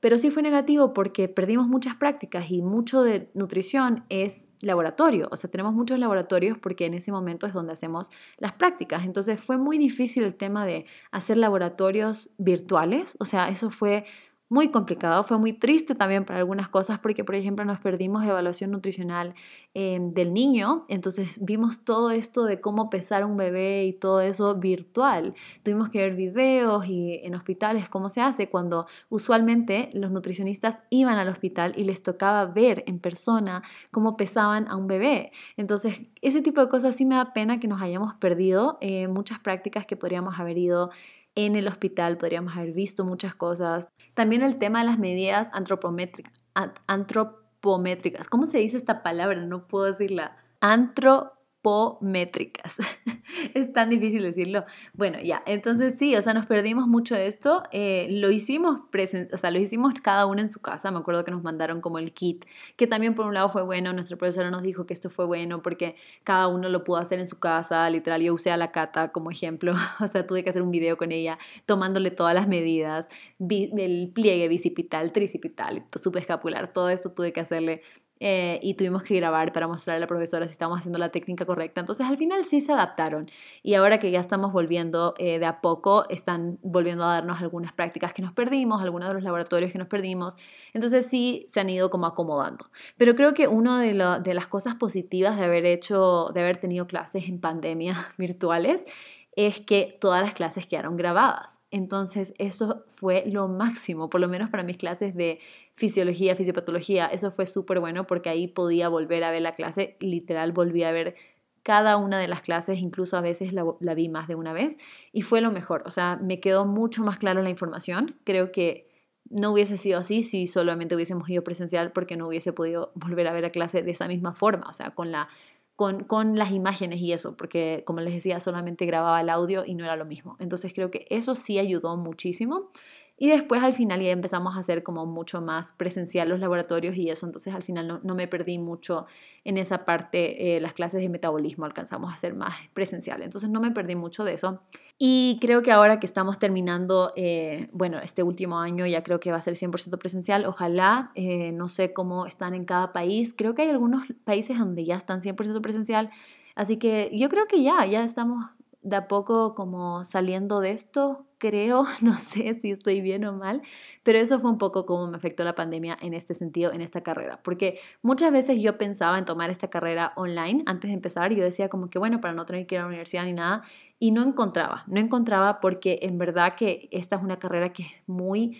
Pero sí fue negativo porque perdimos muchas prácticas y mucho de nutrición es laboratorio, o sea, tenemos muchos laboratorios porque en ese momento es donde hacemos las prácticas. Entonces fue muy difícil el tema de hacer laboratorios virtuales, o sea, eso fue muy complicado, fue muy triste también para algunas cosas porque, por ejemplo, nos perdimos evaluación nutricional em, del niño, entonces vimos todo esto de cómo pesar un bebé y todo eso virtual. Tuvimos que ver videos y en hospitales cómo se hace cuando usualmente los nutricionistas iban al hospital y les tocaba ver en persona cómo pesaban a un bebé. Entonces, ese tipo de cosas sí me da pena que nos hayamos perdido eh, muchas prácticas que podríamos haber ido en el hospital, podríamos haber visto muchas cosas. También el tema de las medidas antropométricas. Antropométricas. ¿Cómo se dice esta palabra? No puedo decirla. Antro métricas. es tan difícil decirlo. Bueno, ya, entonces sí, o sea, nos perdimos mucho de esto. Eh, lo hicimos o sea, lo hicimos cada uno en su casa. Me acuerdo que nos mandaron como el kit, que también por un lado fue bueno. Nuestra profesora nos dijo que esto fue bueno porque cada uno lo pudo hacer en su casa. Literal, yo usé a la Cata como ejemplo. o sea, tuve que hacer un video con ella tomándole todas las medidas, el pliegue bicipital, tricipital, subescapular, todo esto tuve que hacerle eh, y tuvimos que grabar para mostrarle a la profesora si estábamos haciendo la técnica correcta. Entonces al final sí se adaptaron y ahora que ya estamos volviendo eh, de a poco, están volviendo a darnos algunas prácticas que nos perdimos, algunos de los laboratorios que nos perdimos. Entonces sí se han ido como acomodando. Pero creo que una de, de las cosas positivas de haber hecho, de haber tenido clases en pandemia virtuales es que todas las clases quedaron grabadas. Entonces eso fue lo máximo, por lo menos para mis clases de fisiología, fisiopatología. Eso fue súper bueno porque ahí podía volver a ver la clase. Literal, volví a ver cada una de las clases, incluso a veces la, vi más de una vez. Y fue lo mejor. O sea, me quedó mucho más clara la información. Creo que no hubiese sido así si solamente hubiésemos ido presencial porque no hubiese podido volver a ver la clase de esa misma forma. O sea, con la con, con, las imágenes y eso, porque como les decía, solamente grababa el audio y no era lo mismo. Entonces creo que eso sí ayudó muchísimo. Y después al final ya empezamos a hacer como mucho más presencial los laboratorios y eso, entonces al final no, me perdí mucho en esa parte, eh, las clases de metabolismo. Alcanzamos a ser más presencial, entonces no me perdí mucho de eso. Y creo que ahora que estamos terminando, eh, bueno, este último año ya creo que va a ser 100% presencial, ojalá, eh, no sé cómo están en cada país, creo que hay algunos países donde ya están 100% presencial, así que yo creo que ya, ya estamos de a poco como saliendo de esto, creo, no sé si estoy bien o mal, pero eso fue un poco como me afectó la pandemia en este sentido, en esta carrera, porque muchas veces yo pensaba en tomar esta carrera online antes de empezar, yo decía como que bueno, para no tener que ir a la universidad ni nada, y no encontraba, no encontraba porque en verdad que esta es una carrera que es muy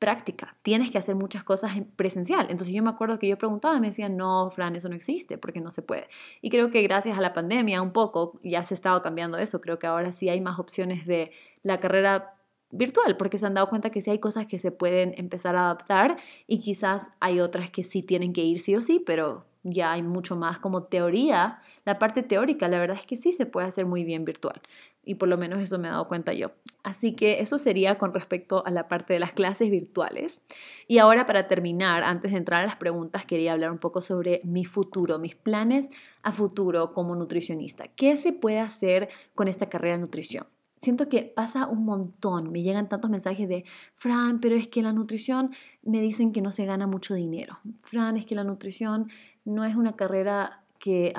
práctica, tienes que hacer muchas cosas en presencial. Entonces yo me acuerdo que yo preguntaba y me decían, no, Fran, eso no existe porque no se puede. Y creo que gracias a la pandemia un poco ya se ha estado cambiando eso. Creo que ahora sí hay más opciones de la carrera virtual porque se han dado cuenta que sí hay cosas que se pueden empezar a adaptar y quizás hay otras que sí tienen que ir sí o sí, pero ya hay mucho más como teoría, la parte teórica, la verdad es que sí se puede hacer muy bien virtual y por lo menos eso me he dado cuenta yo. Así que eso sería con respecto a la parte de las clases virtuales. Y ahora para terminar, antes de entrar a las preguntas, quería hablar un poco sobre mi futuro, mis planes a futuro como nutricionista. ¿Qué se puede hacer con esta carrera de nutrición? siento que pasa un montón. Me llegan tantos mensajes de, Fran, pero es que la nutrición me dicen que no se gana mucho dinero. Fran, es que la nutrición no es una carrera que,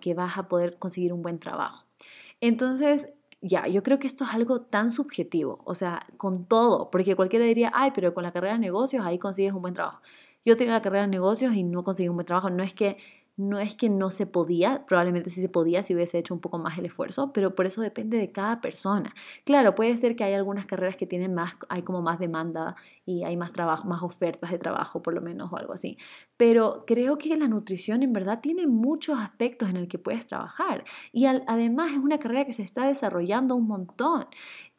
que vas a poder conseguir un buen trabajo. Entonces, ya, yo creo que esto es algo tan subjetivo, o sea, con todo, porque cualquiera diría, ay, pero con la carrera de negocios ahí consigues un buen trabajo. Yo tenía la carrera de negocios y no conseguí un buen trabajo. No es que no es que no se podía, probablemente sí se podía si hubiese hecho un poco más el esfuerzo, pero por eso depende de cada persona. Claro, puede ser que hay algunas carreras que tienen más, hay como más demanda y hay más trabajo, más ofertas de trabajo por lo menos o algo así. Pero creo que la nutrición en verdad tiene muchos aspectos en el que puedes trabajar y además es una carrera que se está desarrollando un montón.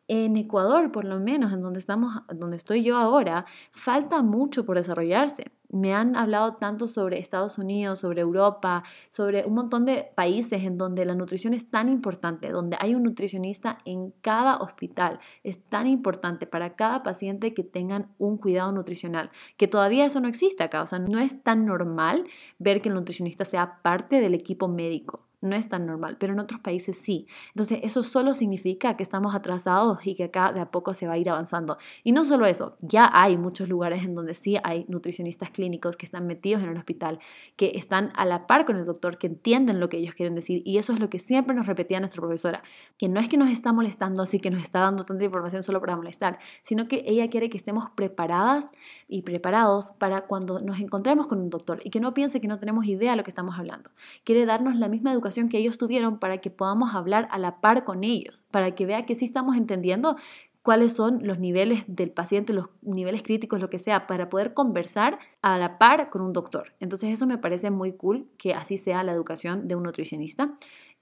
En Ecuador, por lo menos, en donde, estamos, donde estoy yo ahora, falta mucho por desarrollarse. Me han hablado tanto sobre Estados Unidos, sobre Europa, sobre un montón de países en donde la nutrición es tan importante, donde hay un nutricionista en cada hospital. Es tan importante para cada paciente que tengan un cuidado nutricional, que todavía eso no existe acá. O sea, no es tan normal ver que el nutricionista sea parte del equipo médico no es tan normal, pero en otros países sí. Entonces eso solo significa que estamos atrasados y que acá de a poco se va a ir avanzando. Y no solo eso, ya hay muchos lugares en donde sí hay nutricionistas clínicos que están metidos en el hospital, que están a la par con el doctor, que entienden lo que ellos quieren decir. Y eso es lo que siempre nos repetía nuestra profesora, que no es que nos está molestando así, que nos está dando tanta información solo para molestar, sino que ella quiere que estemos preparadas y preparados para cuando nos encontremos con un doctor y que no piense que no tenemos idea de lo que estamos hablando. Quiere darnos la misma educación que ellos tuvieron para que podamos hablar a la par con ellos, para que vea que sí estamos entendiendo cuáles son los niveles del paciente, los niveles críticos, lo que sea, para poder conversar a la par con un doctor. Entonces eso me parece muy cool que así sea la educación de un nutricionista.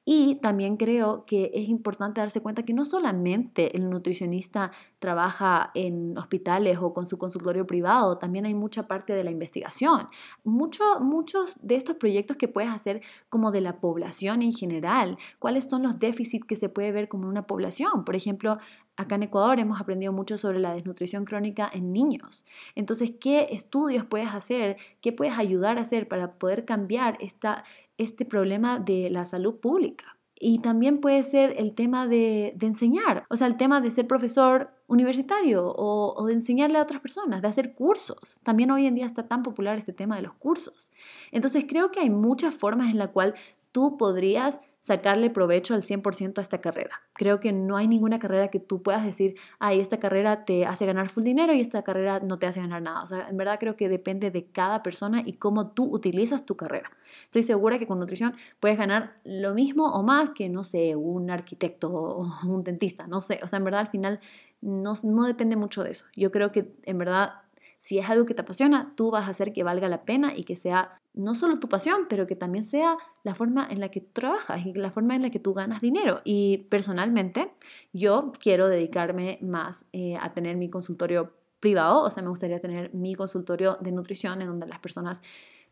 Y también creo que es importante darse cuenta que no solamente el nutricionista trabaja en hospitales o con su consultorio privado, también hay mucha parte de la investigación. Mucho, muchos de estos proyectos que puedes hacer como de la población en general, cuáles son los déficits que se puede ver como una población. Por ejemplo, Acá en Ecuador hemos aprendido mucho sobre la desnutrición crónica en niños. Entonces, ¿qué estudios puedes hacer? ¿Qué puedes ayudar a hacer para poder cambiar esta, este problema de la salud pública. Y también puede ser el tema de, enseñar, o sea, el tema de ser profesor universitario o, o, de enseñarle a otras personas, de hacer cursos. También hoy en día está tan popular este tema de los cursos. Entonces creo que hay muchas formas en la cual tú podrías sacarle provecho al 100% a esta carrera. Creo que no hay ninguna carrera que tú puedas decir, ay, esta carrera te hace ganar full dinero y esta carrera no te hace ganar nada. O sea, en verdad creo que depende de cada persona y cómo tú utilizas tu carrera. Estoy segura que con nutrición puedes ganar lo mismo o más que, no sé, un arquitecto o un dentista, no sé. O sea, en verdad al final no, no depende mucho de eso. Yo creo que en verdad si es algo que te apasiona, tú vas a hacer que valga la pena y que sea no solo tu pasión, pero que también sea la forma en la que trabajas y la forma en la que tú ganas dinero. Y personalmente, yo quiero dedicarme más eh, a tener mi consultorio privado, o sea, me gustaría tener mi consultorio de nutrición en donde las personas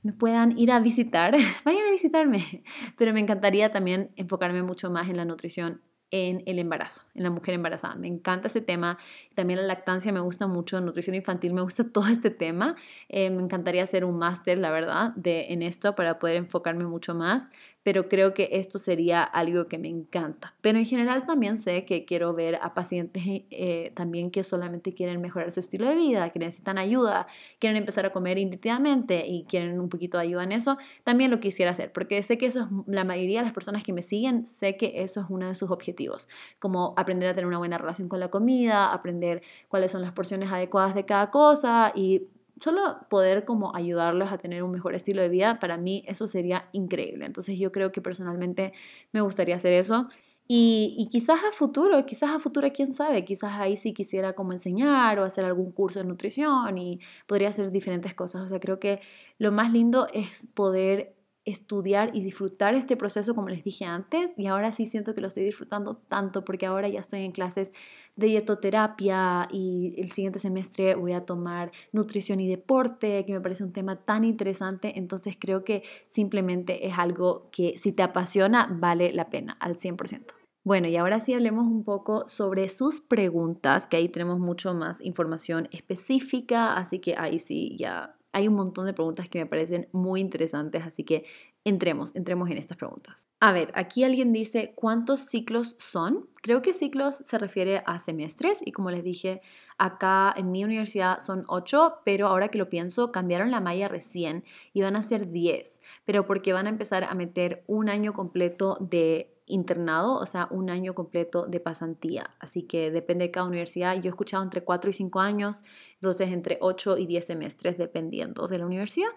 me puedan ir a visitar, vayan a visitarme, pero me encantaría también enfocarme mucho más en la nutrición en el embarazo, en la mujer embarazada. Me encanta ese tema. También la lactancia me gusta mucho, nutrición infantil me gusta todo este tema. Eh, me encantaría hacer un máster, la verdad, de, en esto para poder enfocarme mucho más pero creo que esto sería algo que me encanta. Pero en general también sé que quiero ver a pacientes eh, también que solamente quieren mejorar su estilo de vida, que necesitan ayuda, quieren empezar a comer intuitivamente y quieren un poquito de ayuda en eso, también lo quisiera hacer, porque sé que eso es la mayoría de las personas que me siguen, sé que eso es uno de sus objetivos, como aprender a tener una buena relación con la comida, aprender cuáles son las porciones adecuadas de cada cosa y solo poder como ayudarlos a tener un mejor estilo de vida, para mí eso sería increíble. Entonces yo creo que personalmente me gustaría hacer eso. Y, y, quizás a futuro, quizás a futuro, quién sabe, quizás ahí sí quisiera como enseñar o hacer algún curso de nutrición y podría hacer diferentes cosas. O sea, creo que lo más lindo es poder estudiar y disfrutar este proceso como les dije antes y ahora sí siento que lo estoy disfrutando tanto porque ahora ya estoy en clases de dietoterapia y el siguiente semestre voy a tomar nutrición y deporte que me parece un tema tan interesante entonces creo que simplemente es algo que si te apasiona vale la pena al 100%. Bueno, y ahora sí hablemos un poco sobre sus preguntas, que ahí tenemos mucho más información específica, así que ahí sí ya hay un montón de preguntas que me parecen muy interesantes, así que entremos, entremos en estas preguntas. A ver, aquí alguien dice, ¿cuántos ciclos son? Creo que ciclos se refiere a semestres y como les dije, acá en mi universidad son ocho, pero ahora que lo pienso, cambiaron la malla recién y van a ser diez, pero porque van a empezar a meter un año completo de internado, o sea, un año completo de pasantía. Así que depende de cada universidad. Yo he escuchado entre cuatro y cinco años, entonces entre ocho y diez semestres, dependiendo de la universidad.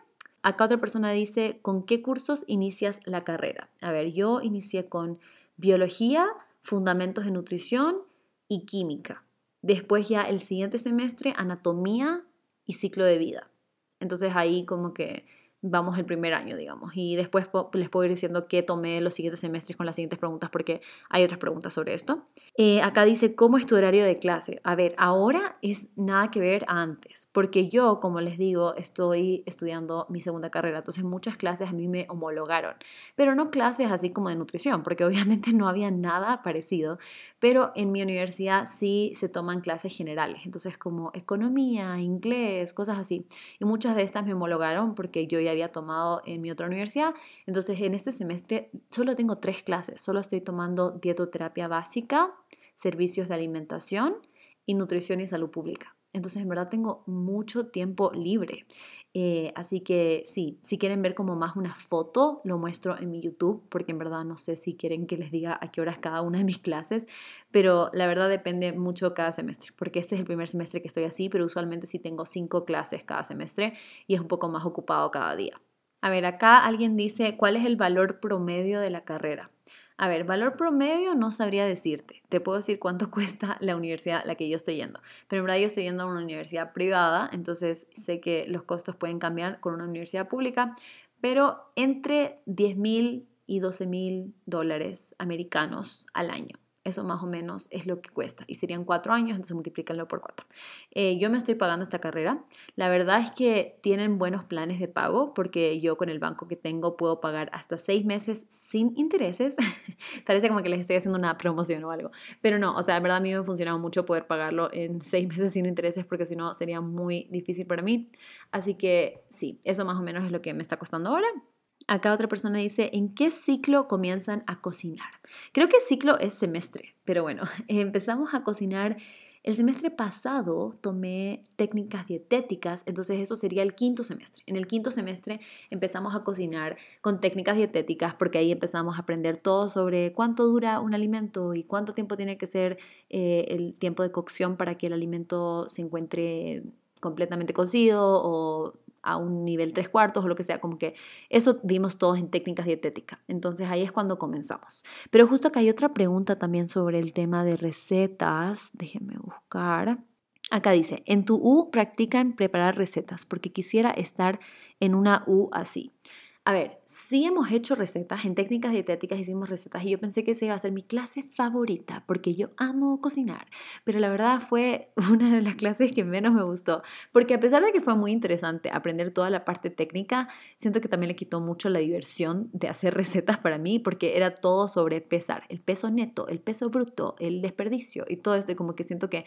Acá otra persona dice, ¿con qué cursos inicias la carrera? A ver, yo inicié con biología, fundamentos de nutrición y química. Después ya el siguiente semestre, anatomía y ciclo de vida. Entonces ahí como que vamos el primer año, digamos. Y después les puedo ir diciendo qué tomé los siguientes semestres con las siguientes preguntas porque hay otras preguntas sobre esto. Eh, acá dice, ¿cómo es tu horario de clase? A ver, ahora es nada que ver antes, porque yo, como les digo, estoy estudiando mi segunda carrera, entonces muchas clases a mí me homologaron, pero no clases así como de nutrición, porque obviamente no había nada parecido, pero en mi universidad sí se toman clases generales, entonces como economía, inglés, cosas así. Y muchas de estas me homologaron porque yo ya había tomado en mi otra universidad. Entonces en este semestre solo tengo tres clases, solo estoy tomando dietoterapia básica, servicios de alimentación y nutrición y salud pública. Entonces en verdad tengo mucho tiempo libre. Eh, así que sí, si quieren ver como más una foto, lo muestro en mi YouTube, porque en verdad no sé si quieren que les diga a qué horas cada una de mis clases, pero la verdad depende mucho cada semestre, porque este es el primer semestre que estoy así, pero usualmente sí tengo cinco clases cada semestre y es un poco más ocupado cada día. A ver, acá alguien dice, ¿cuál es el valor promedio de la carrera? A ver, valor promedio no sabría decirte. Te puedo decir cuánto cuesta la universidad a la que yo estoy yendo. Pero en verdad yo estoy yendo a una universidad privada, entonces sé que los costos pueden cambiar con una universidad pública, pero entre 10 mil y 12 mil dólares americanos al año. Eso más o menos es lo que cuesta. Y serían cuatro años, entonces multiplícanlo por cuatro. Eh, yo me estoy pagando esta carrera. La verdad es que tienen buenos planes de pago porque yo con el banco que tengo puedo pagar hasta seis meses sin intereses. Parece como que les estoy haciendo una promoción o algo. Pero no, o sea, en verdad a mí me ha funcionado mucho poder pagarlo en seis meses sin intereses porque si no sería muy difícil para mí. Así que sí, eso más o menos es lo que me está costando ahora. Acá otra persona dice, ¿en qué ciclo comienzan a cocinar? Creo que ciclo es semestre, pero bueno, empezamos a cocinar. El semestre pasado tomé técnicas dietéticas, entonces eso sería el quinto semestre. En el quinto semestre empezamos a cocinar con técnicas dietéticas porque ahí empezamos a aprender todo sobre cuánto dura un alimento y cuánto tiempo tiene que ser eh, el tiempo de cocción para que el alimento se encuentre completamente cocido o a un nivel tres cuartos o lo que sea, como que eso vimos todos en técnicas dietéticas. Entonces ahí es cuando comenzamos. Pero justo acá hay otra pregunta también sobre el tema de recetas. Déjenme buscar. Acá dice, en tu U practican preparar recetas porque quisiera estar en una U así. A ver, sí hemos hecho recetas, en técnicas dietéticas hicimos recetas y yo pensé que esa iba a ser mi clase favorita porque yo amo cocinar, pero la verdad fue una de las clases que menos me gustó, porque a pesar de que fue muy interesante aprender toda la parte técnica, siento que también le quitó mucho la diversión de hacer recetas para mí porque era todo sobre pesar, el peso neto, el peso bruto, el desperdicio y todo esto, como que siento que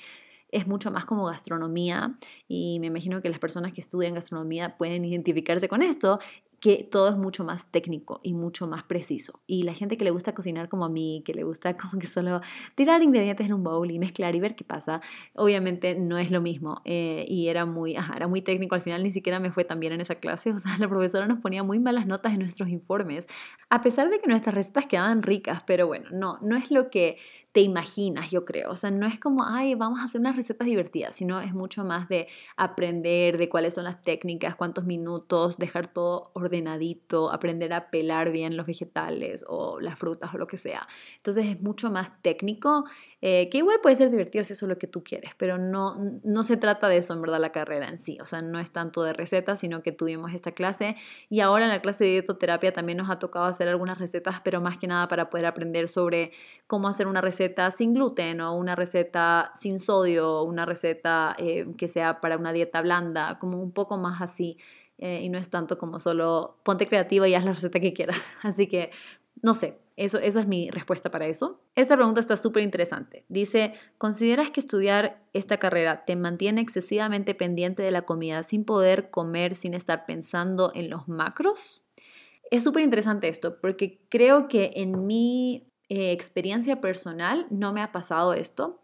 es mucho más como gastronomía y me imagino que las personas que estudian gastronomía pueden identificarse con esto que todo es mucho más técnico y mucho más preciso. Y la gente que le gusta cocinar como a mí, que le gusta como que solo tirar ingredientes en un bowl y mezclar y ver qué pasa, obviamente no es lo mismo. Eh, y era muy, era muy técnico, al final ni siquiera me fue tan bien en esa clase, o sea, la profesora nos ponía muy malas notas en nuestros informes, a pesar de que nuestras recetas quedaban ricas, pero bueno, no, no es lo que te imaginas, yo creo. O sea, no es como, ay, vamos a hacer unas recetas divertidas, sino es mucho más de aprender de cuáles son las técnicas, cuántos minutos, dejar todo ordenadito, aprender a pelar bien los vegetales o las frutas o lo que sea. Entonces es mucho más técnico eh, que igual puede ser divertido si eso es lo que tú quieres, pero no, no se trata de eso en verdad la carrera en sí, o sea, no es tanto de recetas, sino que tuvimos esta clase y ahora en la clase de dietoterapia también nos ha tocado hacer algunas recetas, pero más que nada para poder aprender sobre cómo hacer una receta sin gluten o una receta sin sodio, una receta eh, que sea para una dieta blanda, como un poco más así. Eh, y no es tanto como solo ponte creativa y haz la receta que quieras. Así que, no sé, eso, esa es mi respuesta para eso. Esta pregunta está súper interesante. Dice, ¿consideras que estudiar esta carrera te mantiene excesivamente pendiente de la comida sin poder comer, sin estar pensando en los macros? Es súper interesante esto porque creo que en mi eh, experiencia personal no me ha pasado esto,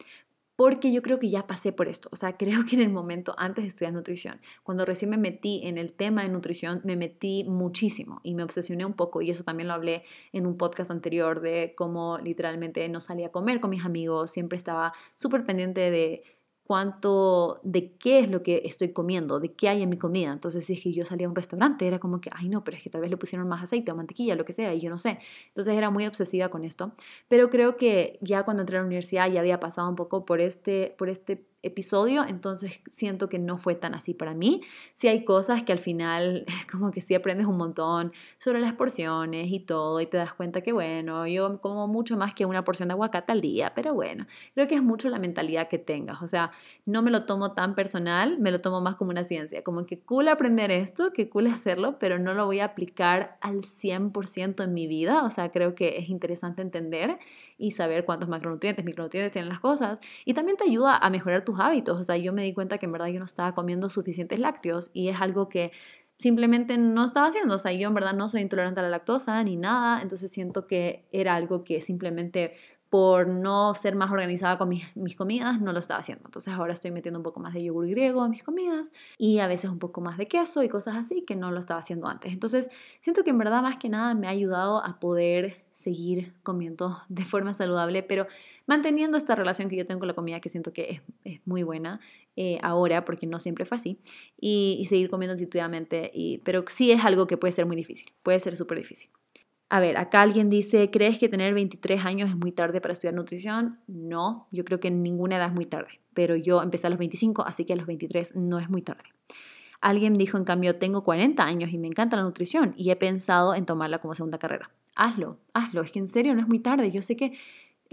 porque yo creo que ya pasé por esto. O sea, creo que en el momento antes de estudiar nutrición, cuando recién me metí en el tema de nutrición, me metí muchísimo y me obsesioné un poco. Y eso también lo hablé en un podcast anterior de cómo literalmente no salía a comer con mis amigos, siempre estaba súper pendiente de cuánto, de qué es lo que estoy comiendo, de qué hay en mi comida. Entonces, si es que yo salía a un restaurante, era como que, ay no, pero es que tal vez le pusieron más aceite o mantequilla, lo que sea, y yo no sé. Entonces era muy obsesiva con esto. Pero creo que ya cuando entré a la universidad ya había pasado un poco por este, por este episodio, entonces siento que no fue tan así para mí. Sí hay cosas que al final como que sí aprendes un montón sobre las porciones y todo y te das cuenta que bueno, yo como mucho más que una porción de aguacate al día, pero bueno, creo que es mucho la mentalidad que tengas, o sea, no me lo tomo tan personal, me lo tomo más como una ciencia, como que cool aprender esto, que cool hacerlo, pero no lo voy a aplicar al 100% en mi vida, o sea, creo que es interesante entender y saber cuántos macronutrientes, micronutrientes tienen las cosas. Y también te ayuda a mejorar tus hábitos. O sea, yo me di cuenta que en verdad yo no estaba comiendo suficientes lácteos y es algo que simplemente no estaba haciendo. O sea, yo en verdad no soy intolerante a la lactosa ni nada. Entonces siento que era algo que simplemente por no ser más organizada con mis, mis, comidas, no lo estaba haciendo. Entonces ahora estoy metiendo un poco más de yogur griego en mis comidas y a veces un poco más de queso y cosas así que no lo estaba haciendo antes. Entonces siento que en verdad más que nada me ha ayudado a poder seguir comiendo de forma saludable, pero manteniendo esta relación que yo tengo con la comida que siento que es, muy buena eh, ahora, porque no siempre fue así, y, seguir comiendo intuitivamente, pero sí es algo que puede ser muy difícil, puede ser súper difícil. A ver, acá alguien dice, ¿crees que tener 23 años es muy tarde para estudiar nutrición? No, yo creo que en ninguna edad es muy tarde, pero yo empecé a los 25, así que a los 23 no es muy tarde. Alguien dijo, en cambio, tengo 40 años y me encanta la nutrición y he pensado en tomarla como segunda carrera hazlo, hazlo. Es que en serio no es muy tarde. Yo sé que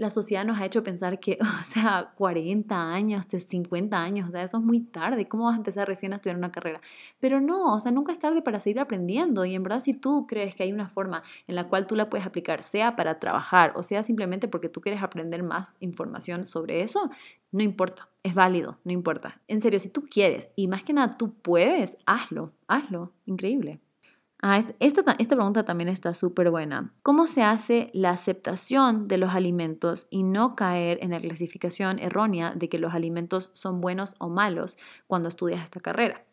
la sociedad nos ha hecho pensar que, o sea, 40 años, 50 años, o sea, eso es muy tarde. ¿Cómo vas a empezar recién a estudiar una carrera? Pero no, o sea, nunca es tarde para seguir aprendiendo. Y en verdad, si tú crees que hay una forma en la cual tú la puedes aplicar, sea para trabajar o sea simplemente porque tú quieres aprender más información sobre eso, no importa, es válido, no importa. En serio, si tú quieres y más que nada tú puedes, hazlo, hazlo. Increíble. Ah, esta, esta pregunta también está súper buena. ¿Cómo se hace la aceptación de los alimentos y no caer en la clasificación errónea de que los alimentos son buenos o malos cuando estudias esta carrera?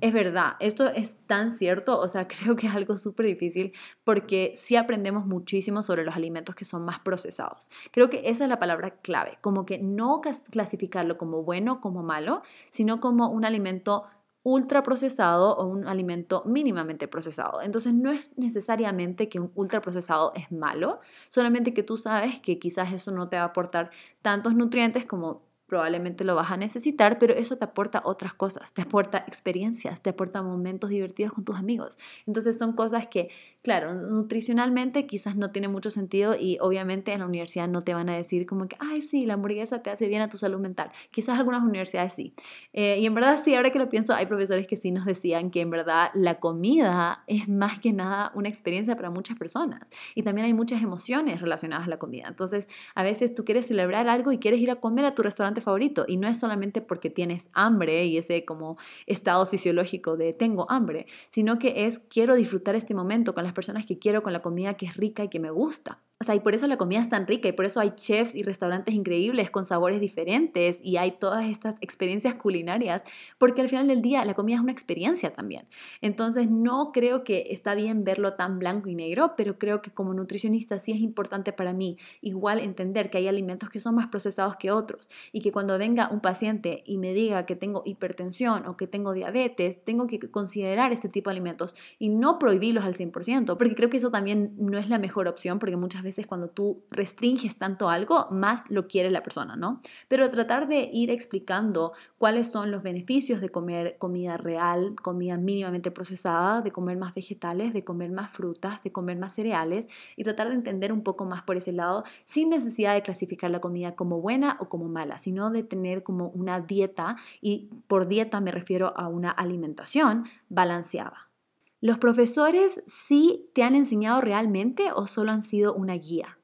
Es verdad, esto es tan cierto, o sea, creo que es algo súper difícil porque sí aprendemos muchísimo sobre los alimentos que son más procesados. Creo que esa es la palabra clave, como que no clasificarlo como bueno, como malo, sino como un alimento ultraprocesado o un alimento mínimamente procesado. Entonces no es necesariamente que un ultraprocesado es malo, solamente que tú sabes que quizás eso no te va a aportar tantos nutrientes como probablemente lo vas a necesitar, pero eso te aporta otras cosas, te aporta experiencias, te aporta momentos divertidos con tus amigos. Entonces son cosas que claro, nutricionalmente quizás no tiene mucho sentido y obviamente en la universidad no te van a decir como que, ay, sí, la hamburguesa te hace bien a tu salud mental. Quizás algunas universidades sí. Eh, y en verdad sí, ahora que lo pienso, hay profesores que sí nos decían que en verdad la comida es más que nada una experiencia para muchas personas y también hay muchas emociones relacionadas a la comida. Entonces, a veces tú quieres celebrar algo y quieres ir a comer a tu restaurante favorito y no es solamente porque tienes hambre y ese como estado fisiológico de tengo hambre, sino que es quiero disfrutar este momento con las personas que quiero, con la comida que es rica y que me gusta. O sea, y por eso la comida es tan rica y por eso hay chefs y restaurantes increíbles con sabores diferentes y hay todas estas experiencias culinarias, porque al final del día la comida es una experiencia también. Entonces, no creo que está bien verlo tan blanco y negro, pero creo que como nutricionista sí es importante para mí igual entender que hay alimentos que son más procesados que otros y que cuando venga un paciente y me diga que tengo hipertensión o que tengo diabetes, tengo que considerar este tipo de alimentos y no prohibirlos al 100%, porque creo que eso también no es la mejor opción, porque muchas veces cuando tú restringes tanto algo, más lo quiere la persona, ¿no? Pero tratar de ir explicando cuáles son los beneficios de comer comida real, comida mínimamente procesada, de comer más vegetales, de comer más frutas, de comer más cereales y tratar de entender un poco más por ese lado sin necesidad de clasificar la comida como buena o como mala, sino de tener como una dieta y por dieta me refiero a una alimentación balanceada. ¿Los profesores sí te han enseñado realmente o solo han sido una guía?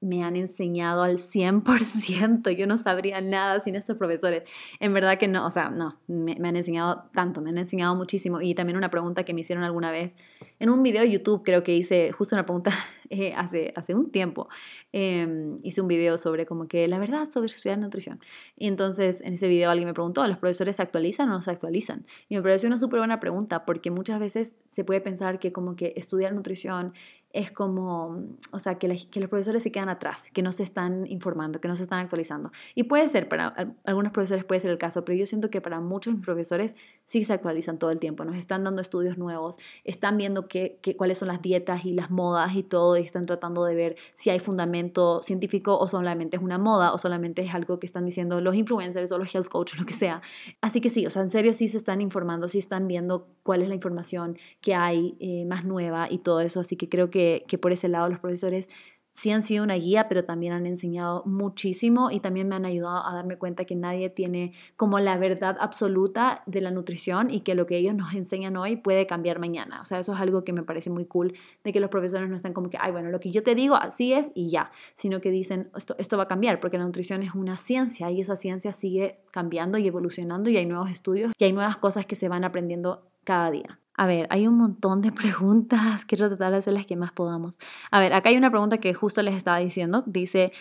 Me han enseñado al 100%. Yo no sabría nada sin estos profesores. En verdad que no, o sea, no, me, han enseñado tanto, me han enseñado muchísimo. Y también una pregunta que me hicieron alguna vez en un video de YouTube, creo que hice justo una pregunta eh, hace, hace un tiempo. Em, hice un video sobre como que la verdad sobre estudiar nutrición. Y entonces en ese video alguien me preguntó, ¿los profesores se actualizan o no se actualizan? Y me pareció una súper buena pregunta porque muchas veces se puede pensar que como que estudiar nutrición es como, o sea, que, que, los profesores se quedan atrás, que no se están informando, que no se están actualizando. Y puede ser, para algunos profesores puede ser el caso, pero yo siento que para muchos profesores sí se actualizan todo el tiempo, nos están dando estudios nuevos, están viendo qué, cuáles son las dietas y las modas y todo, y están tratando de ver si hay fundamento científico o solamente es una moda o solamente es algo que están diciendo los influencers o los health coaches, lo que sea. Así que sí, o sea, en serio sí se están informando, sí están viendo cuál es la información que hay eh, más nueva y todo eso, así que creo que que, por ese lado los profesores sí han sido una guía, pero también han enseñado muchísimo y también me han ayudado a darme cuenta que nadie tiene como la verdad absoluta de la nutrición y que lo que ellos nos enseñan hoy puede cambiar mañana. O sea, eso es algo que me parece muy cool, de que los profesores no están como que, ay, bueno, lo que yo te digo así es y ya, sino que dicen, esto, esto va a cambiar, porque la nutrición es una ciencia y esa ciencia sigue cambiando y evolucionando y hay nuevos estudios y hay nuevas cosas que se van aprendiendo cada día. A ver, hay un montón de preguntas. Quiero tratar de hacer las que más podamos. A ver, acá hay una pregunta que justo les estaba diciendo. Dice,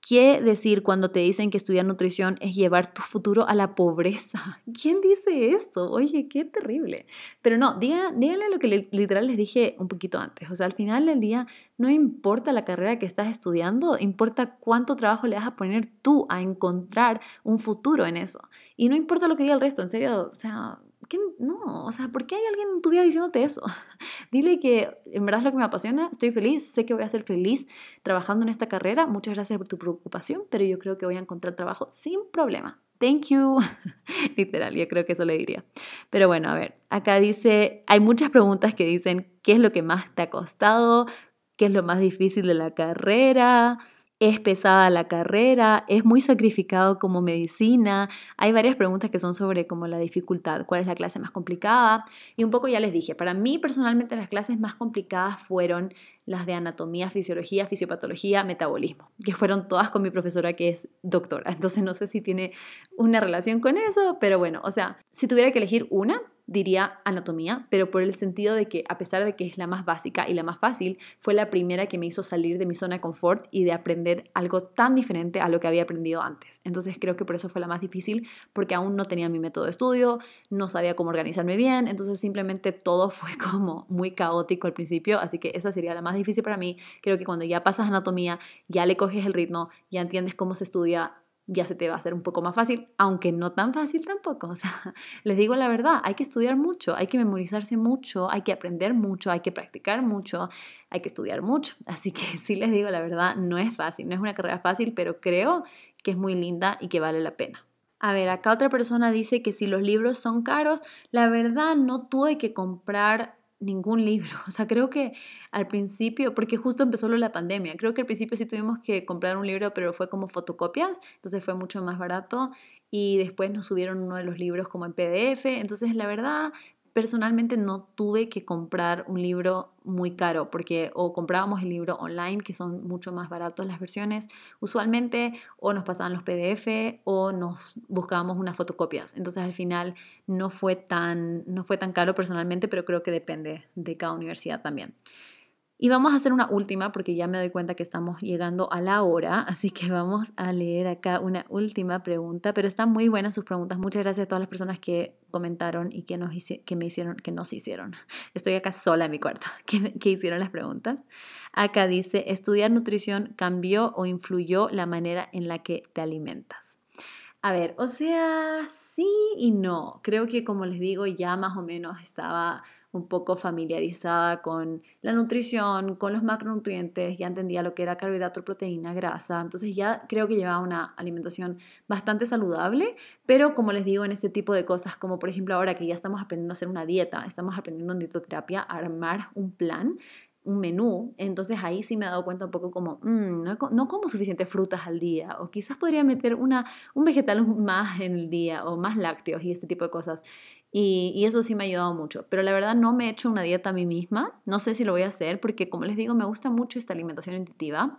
¿qué decir cuando te dicen que estudiar nutrición es llevar tu futuro a la pobreza? ¿Quién dice esto? Oye, qué terrible. Pero no, díganle lo que literal les dije un poquito antes. O sea, al final del día no importa la carrera que estás estudiando, importa cuánto trabajo le vas a poner tú a encontrar un futuro en eso. Y no importa lo que diga el resto, en serio, o sea, no, o sea, ¿por qué hay alguien en tu vida diciéndote eso? Dile que en verdad es lo que me apasiona, estoy feliz, sé que voy a ser feliz trabajando en esta carrera, muchas gracias por tu preocupación, pero yo creo que voy a encontrar trabajo sin problema. Thank you. Literal, yo creo que eso le diría. Pero bueno, a ver, acá dice, hay muchas preguntas que dicen, ¿qué es lo que más te ha costado? ¿Qué es lo más difícil de la carrera? Es pesada la carrera, es muy sacrificado como medicina. Hay varias preguntas que son sobre como la dificultad, cuál es la clase más complicada. Y un poco ya les dije, para mí personalmente las clases más complicadas fueron las de anatomía, fisiología, fisiopatología, metabolismo, que fueron todas con mi profesora que es doctora. Entonces no sé si tiene una relación con eso, pero bueno, o sea, si tuviera que elegir una, diría anatomía, pero por el sentido de que a pesar de que es la más básica y la más fácil, fue la primera que me hizo salir de mi zona de confort y de aprender algo tan diferente a lo que había aprendido antes. Entonces creo que por eso fue la más difícil, porque aún no tenía mi método de estudio, no sabía cómo organizarme bien, entonces simplemente todo fue como muy caótico al principio, así que esa sería la más difícil para mí. Creo que cuando ya pasas anatomía, ya le coges el ritmo, ya entiendes cómo se estudia, ya se te va a hacer un poco más fácil, aunque no tan fácil tampoco. Les digo la verdad, hay que estudiar mucho, hay que memorizarse mucho, hay que aprender mucho, hay que practicar mucho, hay que estudiar mucho. Así que sí les digo la verdad, no es fácil, no es una carrera fácil, pero creo que es muy linda y que vale la pena. A ver, acá otra persona dice que si los libros son caros, la verdad no tuve que comprar ningún libro. O sea, creo que al principio, porque justo empezó la pandemia, creo que al principio sí tuvimos que comprar un libro, pero fue como fotocopias, entonces fue mucho más barato y después nos subieron uno de los libros como en PDF, entonces la verdad personalmente no tuve que comprar un libro muy caro porque o comprábamos el libro online que son mucho más baratos las versiones usualmente o nos pasaban los PDF o nos buscábamos unas fotocopias. Entonces al final no fue tan no fue tan caro personalmente pero creo que depende de cada universidad también y vamos a hacer una última porque ya me doy cuenta que estamos llegando a la hora, así que vamos a leer acá una última pregunta, pero están muy buenas sus preguntas. Muchas gracias a todas las personas que comentaron y que, nos que me hicieron, que nos hicieron. Estoy acá sola en mi cuarto, que, que hicieron las preguntas. Acá dice, ¿estudiar nutrición cambió o influyó la manera en la que te alimentas? A ver, o sea, sí y no. Creo que como les digo, ya más o menos estaba un poco familiarizada con la nutrición, con los macronutrientes, ya entendía lo que era carbohidrato, proteína, grasa, entonces ya creo que llevaba una alimentación bastante saludable, pero como les digo, en este tipo de cosas, como por ejemplo ahora que ya estamos aprendiendo a hacer una dieta, estamos aprendiendo en dietoterapia a armar un plan, un menú, entonces ahí sí me he dado cuenta un poco como, mm, no, no, como suficientes frutas al día, o quizás podría meter una, un vegetal más en el día, o más lácteos y este tipo de cosas. Y, eso sí me ha ayudado mucho. Pero la verdad no me he hecho una dieta a mí misma. No sé si lo voy a hacer porque, como les digo, me gusta mucho esta alimentación intuitiva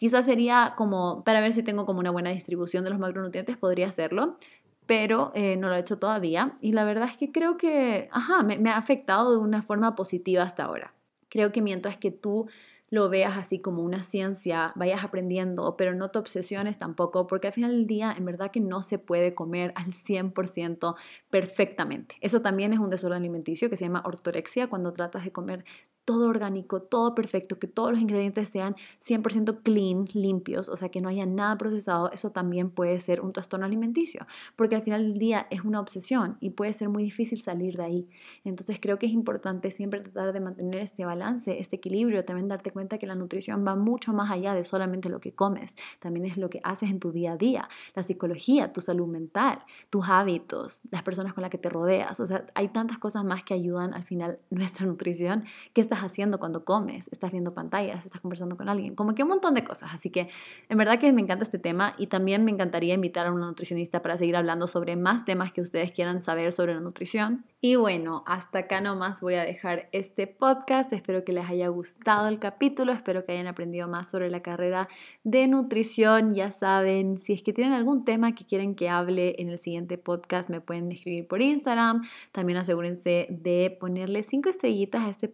Quizás sería como, para ver si tengo como una buena distribución de los macronutrientes, podría hacerlo, pero eh, no lo he hecho todavía. Y la verdad es que creo que, ajá, me, me ha afectado de una forma positiva hasta ahora. Creo que mientras que tú lo veas así como una ciencia, vayas aprendiendo, pero no te obsesiones tampoco, porque al final del día en verdad que no se puede comer al 100% perfectamente. Eso también es un desorden alimenticio que se llama ortorexia, cuando tratas de comer todo orgánico, todo perfecto, que todos los ingredientes sean 100% clean, limpios, o sea, que no haya nada procesado, eso también puede ser un trastorno alimenticio, porque al final del día es una obsesión y puede ser muy difícil salir de ahí. Entonces creo que es importante siempre tratar de mantener este balance, este equilibrio, también darte cuenta que la nutrición va mucho más allá de solamente lo que comes, también es lo que haces en tu día a día, la psicología, tu salud mental, tus hábitos, las personas con las que te rodeas, o sea, hay tantas cosas más que ayudan al final nuestra nutrición que estás haciendo cuando comes, estás viendo pantallas, estás conversando con alguien, como que un montón de cosas. Así que en verdad que me encanta este tema y también me encantaría invitar a una nutricionista para seguir hablando sobre más temas que ustedes quieran saber sobre la nutrición. Y bueno, hasta acá nomás voy a dejar este podcast. Espero que les haya gustado el capítulo, espero que hayan aprendido más sobre la carrera de nutrición. Ya saben, si es que tienen algún tema que quieren que hable en el siguiente podcast, me pueden escribir por Instagram. También asegúrense de ponerle cinco estrellitas a este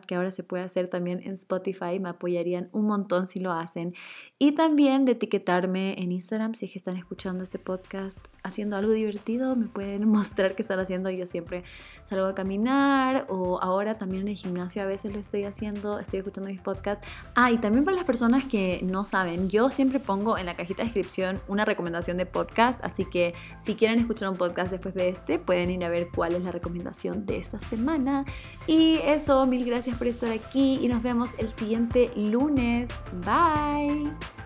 que ahora se puede hacer también en Spotify. Me apoyarían un montón si lo hacen. Y también de etiquetarme en Instagram si es que están escuchando este podcast haciendo algo divertido, me pueden mostrar qué están haciendo. Yo siempre salgo a caminar o ahora también en el gimnasio a veces lo estoy haciendo, estoy escuchando mis podcasts. Ah, y también para las personas que no saben, yo siempre pongo en la cajita de descripción una recomendación de podcast, así que si quieren escuchar un podcast después de este, pueden ir a ver cuál es la recomendación de esta semana. Y eso, mil gracias por estar aquí y nos vemos el siguiente lunes. Bye.